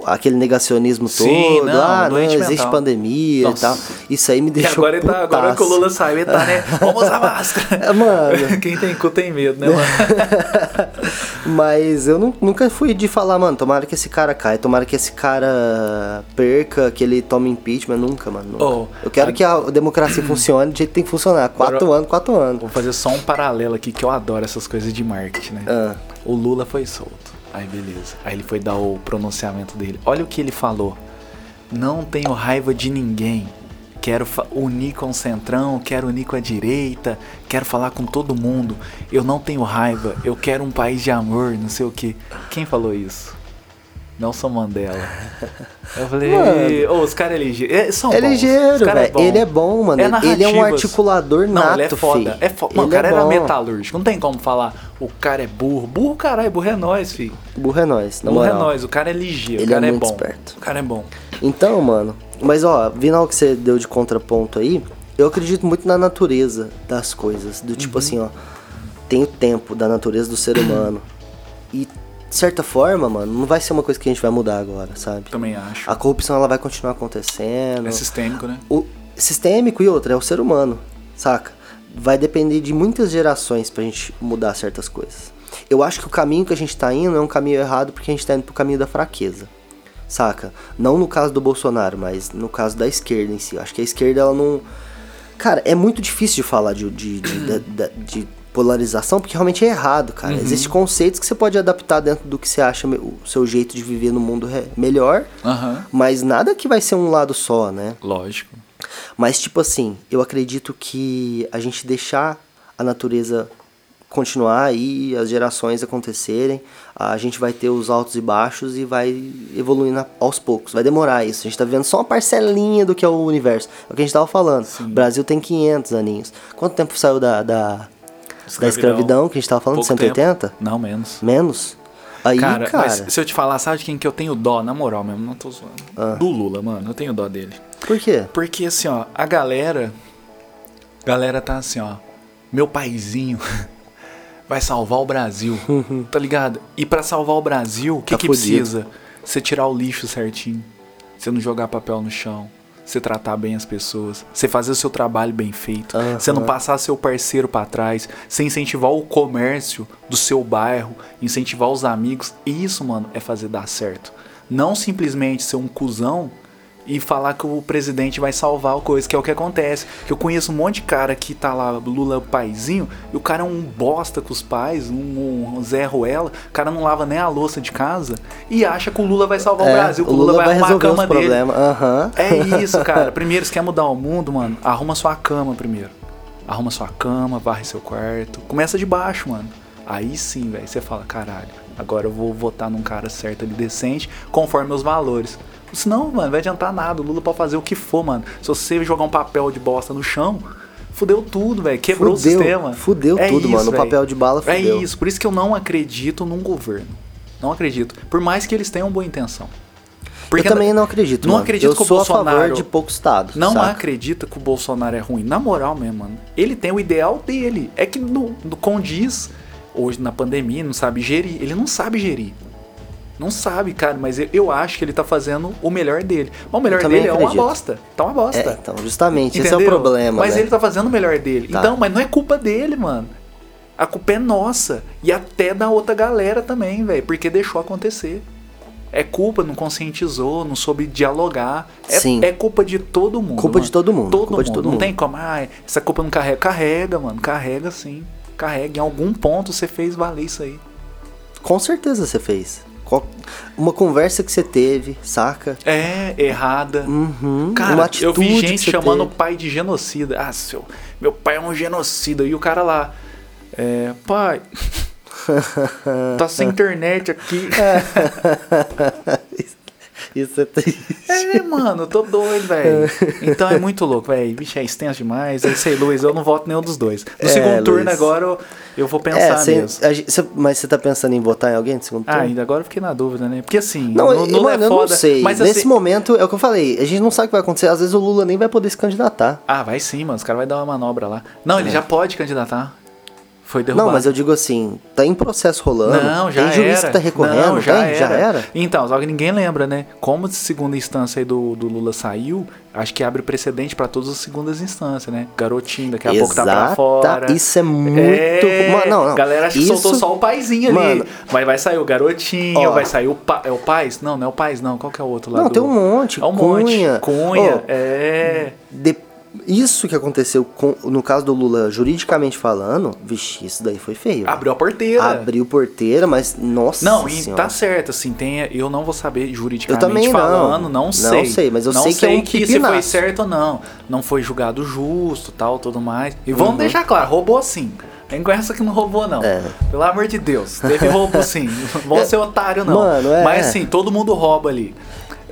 aquele negacionismo Sim, todo, não, ah, não existe pandemia Nossa. e tal. Isso aí me E deixou agora, ele tá, agora que o. Lula saiu, ele tá, né? (laughs) Vamos usar máscara. É, mano. (laughs) Quem tem cu tem medo, né, mano? (laughs) Mas eu nu- nunca fui de falar, mano, tomara que esse cara caia, tomara que esse cara perca, que ele tome impeachment, nunca, mano. nunca. Oh, eu quero a- que a democracia (clears throat) funcione do jeito que tem que funcionar. Quatro Agora- anos, quatro anos. Vou fazer só um paralelo aqui, que eu adoro essas coisas de marketing, né? Ah. O Lula foi solto. Aí, beleza. Aí ele foi dar o pronunciamento dele. Olha o que ele falou. Não tenho raiva de ninguém. Quero unir com o centrão, quero unir com a direita, quero falar com todo mundo. Eu não tenho raiva, eu quero um país de amor, não sei o que. Quem falou isso? Nelson Mandela. (laughs) Eu falei, Mano. ô, os caras é ligeiro. É, são É bons. ligeiro, cara velho. ele é bom, mano. É ele é um articulador Não, nato, ele é foda. É fo... Mano, o Ele cara é era bom. metalúrgico. Não tem como falar, o cara é burro. Burro, caralho, burro é nós, filho. Burro é nós, na Burro é moral. nós, o cara é ligeiro, o cara é é, muito bom. esperto. O cara é bom. Então, mano, mas ó, vindo ao que você deu de contraponto aí, eu acredito muito na natureza das coisas. Do Uhum. tipo assim, ó, tem o tempo da natureza do ser humano. E, de certa forma, mano, não vai ser uma coisa que a gente vai mudar agora, sabe? Também acho. A corrupção ela vai continuar acontecendo. É sistêmico, né? O sistêmico e outra é o ser humano, saca? Vai depender de muitas gerações pra gente mudar certas coisas. Eu acho que o caminho que a gente tá indo é um caminho errado porque a gente tá indo pro caminho da fraqueza. Saca? Não no caso do Bolsonaro, mas no caso da esquerda em si. Eu acho que a esquerda ela não. Cara, é muito difícil de falar de, de, de, (clears throat) de polarização porque realmente é errado, cara. Existem conceitos que você pode adaptar dentro do que você acha o seu jeito de viver no mundo melhor, Aham. mas nada que vai ser um lado só, né? Lógico. Mas, tipo assim, eu acredito que a gente deixar a natureza continuar aí, as gerações acontecerem, a gente vai ter os altos e baixos e vai evoluindo aos poucos. Vai demorar isso. A gente tá vendo só uma parcelinha do que é o universo. É o que a gente tava falando. O Brasil tem 500 aninhos. Quanto tempo saiu da, da, da escravidão que a gente tava falando? Pouco 180? tempo. Não, menos. Menos? Aí, cara, cara, mas se eu te falar, sabe de quem que eu tenho dó, na moral mesmo, não tô zoando. Ah. Do Lula, mano, eu tenho dó dele. Por quê? Porque assim, ó, a galera. Galera tá assim, ó. Meu paizinho (laughs) vai salvar o Brasil. tá ligado? E pra salvar o Brasil, o que, Tá que precisa? Você tirar o lixo certinho. Você não jogar papel no chão. Você tratar bem as pessoas. Você fazer o seu trabalho bem feito. Aham. Você não passar seu parceiro pra trás. Você incentivar o comércio do seu bairro. Incentivar os amigos. Isso, mano, é fazer dar certo. Não simplesmente ser um cuzão e falar que o presidente vai salvar o coisa, que é o que acontece. Que eu conheço um monte de cara que tá lá, Lula paizinho, e o cara é um bosta com os pais, um, um Zé Ruela, o cara não lava nem a louça de casa e acha que o Lula vai salvar o É, Brasil, que o Lula, vai, arrumar a cama os dele. Aham. É (laughs) isso, cara. Primeiro, você quer mudar o mundo, mano? Arruma sua cama primeiro. Arruma sua cama, varre seu quarto. Começa de baixo, mano. Aí sim, velho, você fala, caralho, agora eu vou votar num cara certo ali, decente, conforme meus valores. Senão, mano, não vai adiantar nada. O Lula pode fazer o que for, mano. Se você jogar um papel de bosta no chão, fudeu tudo, velho. Quebrou Fudeu, o sistema. fudeu tudo, mano. O velho. papel de bala É fudeu. isso. Por isso que eu não acredito num governo. Não acredito. Por mais que eles tenham boa intenção. eu também não acredito. Não mano. acredito eu que o sou a favor Bolsonaro- de pouco Estado. Não saca? acredita que o Bolsonaro é ruim. Na moral mesmo, mano. Ele tem o ideal dele. É que no, no condiz, hoje na pandemia, não sabe gerir. Ele não sabe gerir. Não sabe, cara, mas eu, eu acho que ele tá fazendo o melhor dele. Mas o melhor dele é uma acredito. bosta. Tá uma bosta. É, então, justamente, esse é Entendeu? o problema. Mas velho. ele tá fazendo o melhor dele. Tá. Então, mas não é culpa dele, mano. A culpa é nossa. E até da outra galera também, velho. Porque deixou acontecer. É culpa, não conscientizou, não soube dialogar. É, Sim. é culpa de todo mundo. Culpa mano. de todo mundo, Todo culpa mundo. de todo não mundo. tem como. Ah, essa culpa não carrega. Carrega, mano. Carrega sim. Carrega. Em algum ponto você fez valer isso aí. Com certeza você fez. Qual- Uma conversa que você teve, saca? É, errada. Uhum. Cara, eu vi gente chamando o teve. pai de genocida. Ah, seu, meu pai é um genocida. E o cara lá, é, pai, (laughs) tá sem internet aqui. (laughs) (laughs) Isso é triste. É, mano, eu tô doido, velho. (laughs) Então é muito louco, velho. Vixe, é extenso demais. Aí sei, Luiz, eu não voto nenhum dos dois. No É, segundo turno Luiz. agora eu, eu vou É, pensar cê- mesmo. a cê- mas você tá pensando em votar em alguém no segundo Ah, turno? ainda agora eu fiquei na dúvida, né? Porque assim, Não, o eu, Lula mano, é eu não foda. sei. Mas Nesse assim, momento, é o que eu falei, a gente não sabe o que vai acontecer. Às vezes o Lula nem vai poder se candidatar. Ah, vai sim, mano. Os caras vão dar uma manobra lá. Não, ele já pode candidatar. Foi derrubado. Não, mas eu digo assim, tá em processo rolando. Não, já Tem juiz era. que tá recorrendo, não, já era. Já era? Então, só que ninguém lembra, né? Como de segunda instância aí do, do Lula saiu, acho que abre precedente pra todas as segundas instâncias, né? Garotinho, daqui a pouco tá pra Exata- fora. Isso é muito. É, Mano, não, não. Galera que Isso- soltou só o paizinho ali. Mano. Mas vai sair o garotinho, Ó. vai sair o pa... É o pais? Não, não é o pais, não. Qual que é o outro lá? Não, do- tem um monte. É um Cunha. monte. Cunha. Ô, É. de- Isso que aconteceu com- no caso do Lula, juridicamente falando, vixe, isso daí foi feio. velho. Abriu a porteira. Abriu porteira, mas nossa Não, e senhora. tá certo, assim, tem, eu não vou saber Eu juridicamente também não. falando, não, Não sei. sei, mas eu não sei que é um se foi certo ou não. Não foi julgado justo, tal, tudo mais. E vamos Uhum. deixar claro, roubou sim. Tem com essa que não roubou, não. É. Pelo amor de Deus. Teve roubo sim. (laughs) Não vão ser otário, não. Mano, é. Mas assim, todo mundo rouba ali.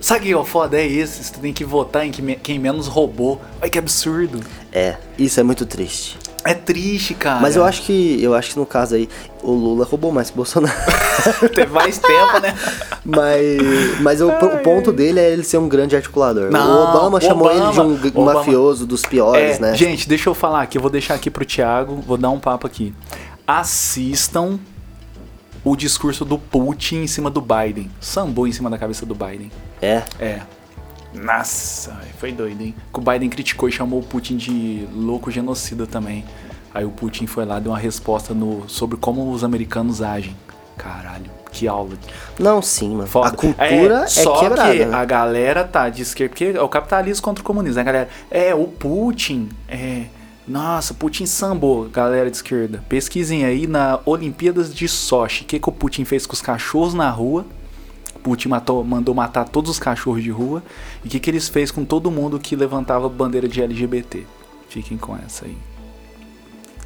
Sabe o que é o foda? É isso. Você tem que votar em quem, menos roubou. Olha que absurdo. É, isso é muito triste. É triste, cara. Mas eu acho que eu acho que no caso aí o Lula roubou mais que o Bolsonaro. (laughs) Teve mais tempo, né? mas mas o, o ponto dele é ele ser um grande articulador. Não, o Obama o chamou Obama- ele de um Obama- mafioso dos piores, É, né? Gente, deixa eu falar aqui, eu vou deixar aqui pro Thiago, vou dar um papo aqui. Assistam o discurso do Putin em cima do Biden. Sambou em cima da cabeça do Biden. É. É. Nossa, foi doido, hein? O Biden criticou e chamou o Putin de louco genocida também. Aí o Putin foi lá e deu uma resposta no, sobre como os americanos agem. Caralho, que aula. Não, sim, mano. Foda. A cultura é, só quebrada. que né? a galera tá de esquerda, porque é o capitalismo contra o comunismo, né, galera? É, o Putin, é... Nossa, Putin sambou, galera de esquerda. Pesquisem aí na Olimpíadas de Sochi. O que, que o Putin fez com os cachorros na rua? Putin matou, mandou matar todos os cachorros de rua. E o que, que eles fez com todo mundo que levantava bandeira de LGBT? Fiquem com essa aí.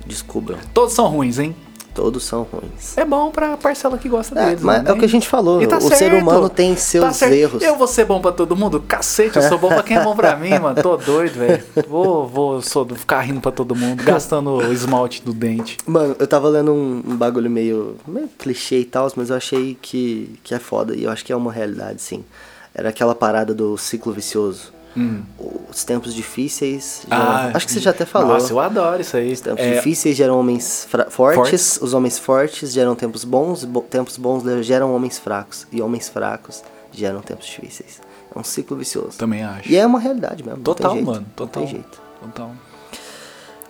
Descubram. Todos são ruins, hein? Todos são ruins. É bom pra parcela que gosta É, deles. mas né? é o que a gente falou. Tá o ser certo. humano tem seus Tá erros. Eu vou ser bom pra todo mundo? Cacete, eu sou bom pra quem é bom pra mim, mano. Tô doido, velho. Vou, vou sou, ficar rindo pra todo mundo, gastando o esmalte do dente. Mano, eu tava lendo um, um bagulho meio, meio clichê e tal, mas eu achei que, que é foda. E eu acho que é uma realidade, sim. Era aquela parada do ciclo vicioso. Os tempos difíceis. geram- Ah, acho que você já até falou. Nossa, eu adoro isso aí. Os tempos É, difíceis geram homens fra- fortes, os homens fortes geram tempos bons, bo- tempos bons geram homens fracos, e homens fracos geram tempos difíceis. É um ciclo vicioso. Também acho. E é uma realidade mesmo. não Total, mano. não Total. tem jeito. Total.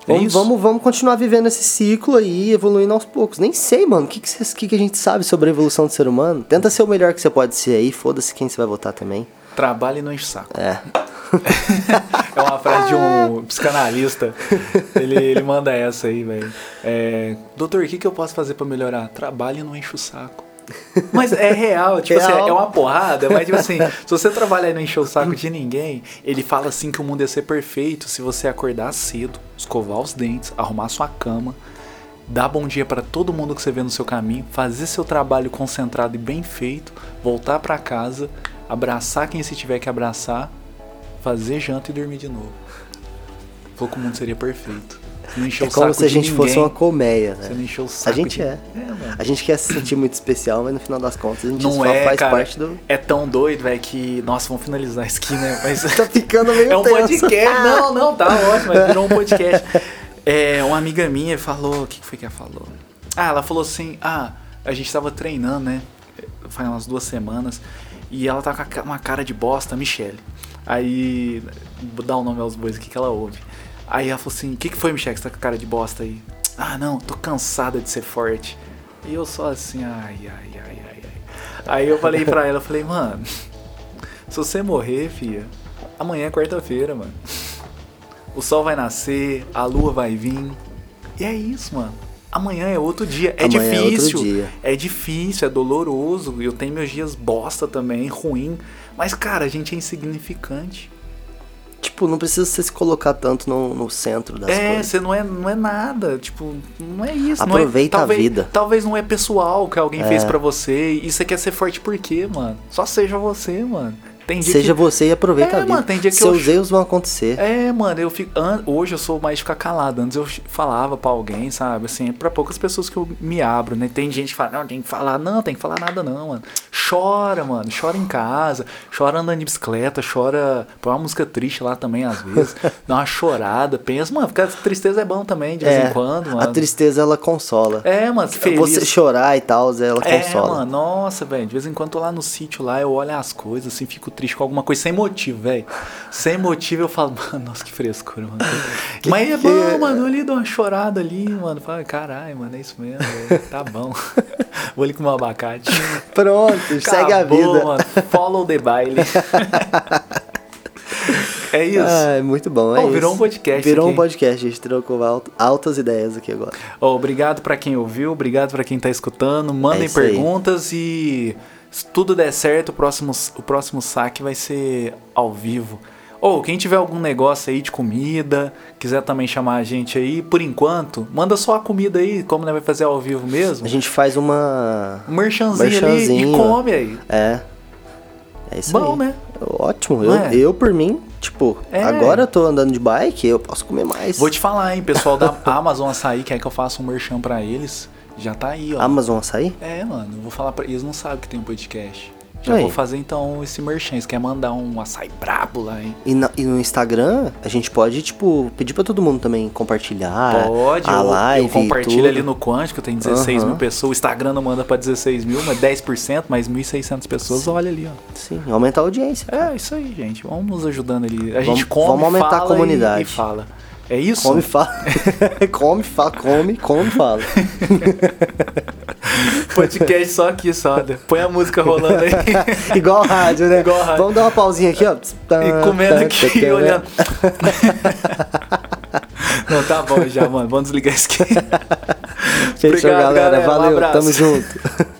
É Vamos, isso? vamos, vamos continuar vivendo esse ciclo aí, evoluindo aos poucos. Nem sei, mano, o que, que, que, a gente sabe sobre a evolução do ser humano? Tenta ser o melhor que você pode ser aí, foda-se quem você vai votar também. Trabalhe não enche saco. É. (laughs) É uma frase de um psicanalista. Ele, ele manda essa aí, velho. É, Doutor, o que, que eu posso fazer pra melhorar? Trabalhe e não enche o saco. Mas é real, tipo Real. assim, é uma porrada, mas tipo assim, se você trabalhar e não encher o saco de ninguém, ele fala assim que o mundo ia ser perfeito se você acordar cedo, escovar os dentes, arrumar sua cama, dar bom dia pra todo mundo que você vê no seu caminho, fazer seu trabalho concentrado e bem feito, voltar pra casa, abraçar quem se tiver que abraçar, fazer janta e dormir de novo. Falou que o mundo seria perfeito. Não encheu É como se a gente fosse uma colmeia, Você né? não encheu o saco A gente de... é. mano. A gente quer se sentir muito especial, mas no final das contas a gente Não só é, faz cara. parte do. É tão doido, velho, que... Nossa, vamos finalizar isso aqui, né? Mas... (laughs) Tá ficando meio é um tenso. podcast. Não, não, tá ótimo. mas Virou um podcast. É, uma amiga minha falou... O que foi que ela falou? Ah, ela falou assim... Ah, a gente tava treinando, né? Faz umas duas semanas. E ela tá com uma cara de bosta, Michelle. Aí... Vou dar o nome aos bois aqui que ela ouve. Aí ela falou assim... O que que foi, Michelle, que você tá com a cara de bosta aí? Ah, não, tô cansada de ser forte. E eu só assim... Ai, ai, ai, ai, ai. Aí eu falei pra ela, eu falei, mano... Se você morrer, filha, amanhã é quarta-feira, mano. O sol vai nascer, a lua vai vir. E é isso, mano. Amanhã é outro dia. É Amanhã é difícil. dia. É difícil, é doloroso. Eu tenho meus dias bosta também, ruim. Mas, cara, a gente é insignificante. Tipo, não precisa você se colocar tanto no, no centro das é, coisas. você não é, não é nada. Tipo, não é isso. Aproveita não é, a talvez, vida. Talvez não é pessoal que alguém É. fez pra você. E você quer ser forte por quê, mano? Só seja você, mano. Seja que... você e aproveita É, a vida. mano, tem dia que Seus eu- erros vão acontecer. É, mano, eu fico. Hoje eu sou mais ficar calado. Antes eu falava pra alguém, sabe? Assim, é pra poucas pessoas que eu me abro, né? Tem gente que fala, não, tem que falar, não, tem que falar nada, não, mano. Chora, mano. Chora em casa, chora andando de bicicleta, chora. Põe uma música triste lá também, às vezes. (laughs) dá uma chorada. Pensa, mano, a tristeza é bom também, de vez É, em quando, mano. a tristeza ela consola. É, mano, feliz. Você chorar e tal, ela É, consola. mano, nossa, velho. De vez em quando eu tô lá no sítio lá, eu olho as coisas, assim, fico triste com alguma coisa sem motivo, velho. Sem motivo eu falo, mano, nossa, que frescura, mano. Mas é que- bom, mano, eu ali dou uma chorada ali, mano. Fala, caralho, mano, é isso mesmo, velho. Tá bom. (laughs) Vou ali comer um abacate. Pronto, segue a Acabou, vida. Mano. Follow the baile. (laughs) é isso. Ah, é muito bom, é Oh, virou isso. um podcast Virou aqui. um podcast, a gente trocou alt- altas ideias aqui agora. Ó, obrigado pra quem ouviu, obrigado pra quem tá escutando. Mandem É isso aí. perguntas e se tudo der certo, o próximo, o próximo saque vai ser ao vivo. Ou quem tiver algum negócio aí de comida, quiser também chamar a gente aí, por enquanto, manda só a comida aí, como vai fazer ao vivo mesmo. A gente faz uma. Um merchanzinho, ali e come aí. É. É isso Bom, aí. né? Ótimo. Eu, é? eu, por mim, tipo, É. agora eu tô andando de bike, eu posso comer mais. Vou te falar, hein, pessoal da (laughs) Amazon Açaí, quer que eu faça um merchan pra eles? Já tá aí, ó. Amazon açaí? É, mano, vou falar pra eles, não sabem que tem um podcast. Já Aí. vou fazer então esse merchan. Você quer mandar um açaí brabo lá, hein? E, na- e no Instagram, a gente pode, tipo, pedir pra todo mundo também compartilhar Pode, a eu, live. eu compartilho tudo. ali no Quântico, tem 16 Aham. mil pessoas. O Instagram não manda pra 16 mil, mas 10%, mais 1.600 pessoas, olha ali, ó. Sim, aumentar a audiência. É, isso aí, gente. Vamos nos ajudando ali. A Vamos- gente come, vamos aumentar a fala comunidade. E, e fala. É isso? Come, fala. (laughs) come, fala, come, come, fala. (laughs) Podcast só aqui, só. né? Põe a música rolando aí. (laughs) Igual rádio, né? Igual rádio. Vamos dar uma pausinha aqui, ó. E comendo aqui e olhando. Não, tá bom já, mano. Vamos desligar isso aqui. Fechou, Obrigado, galera. galera. Um Valeu, abraço. tamo junto.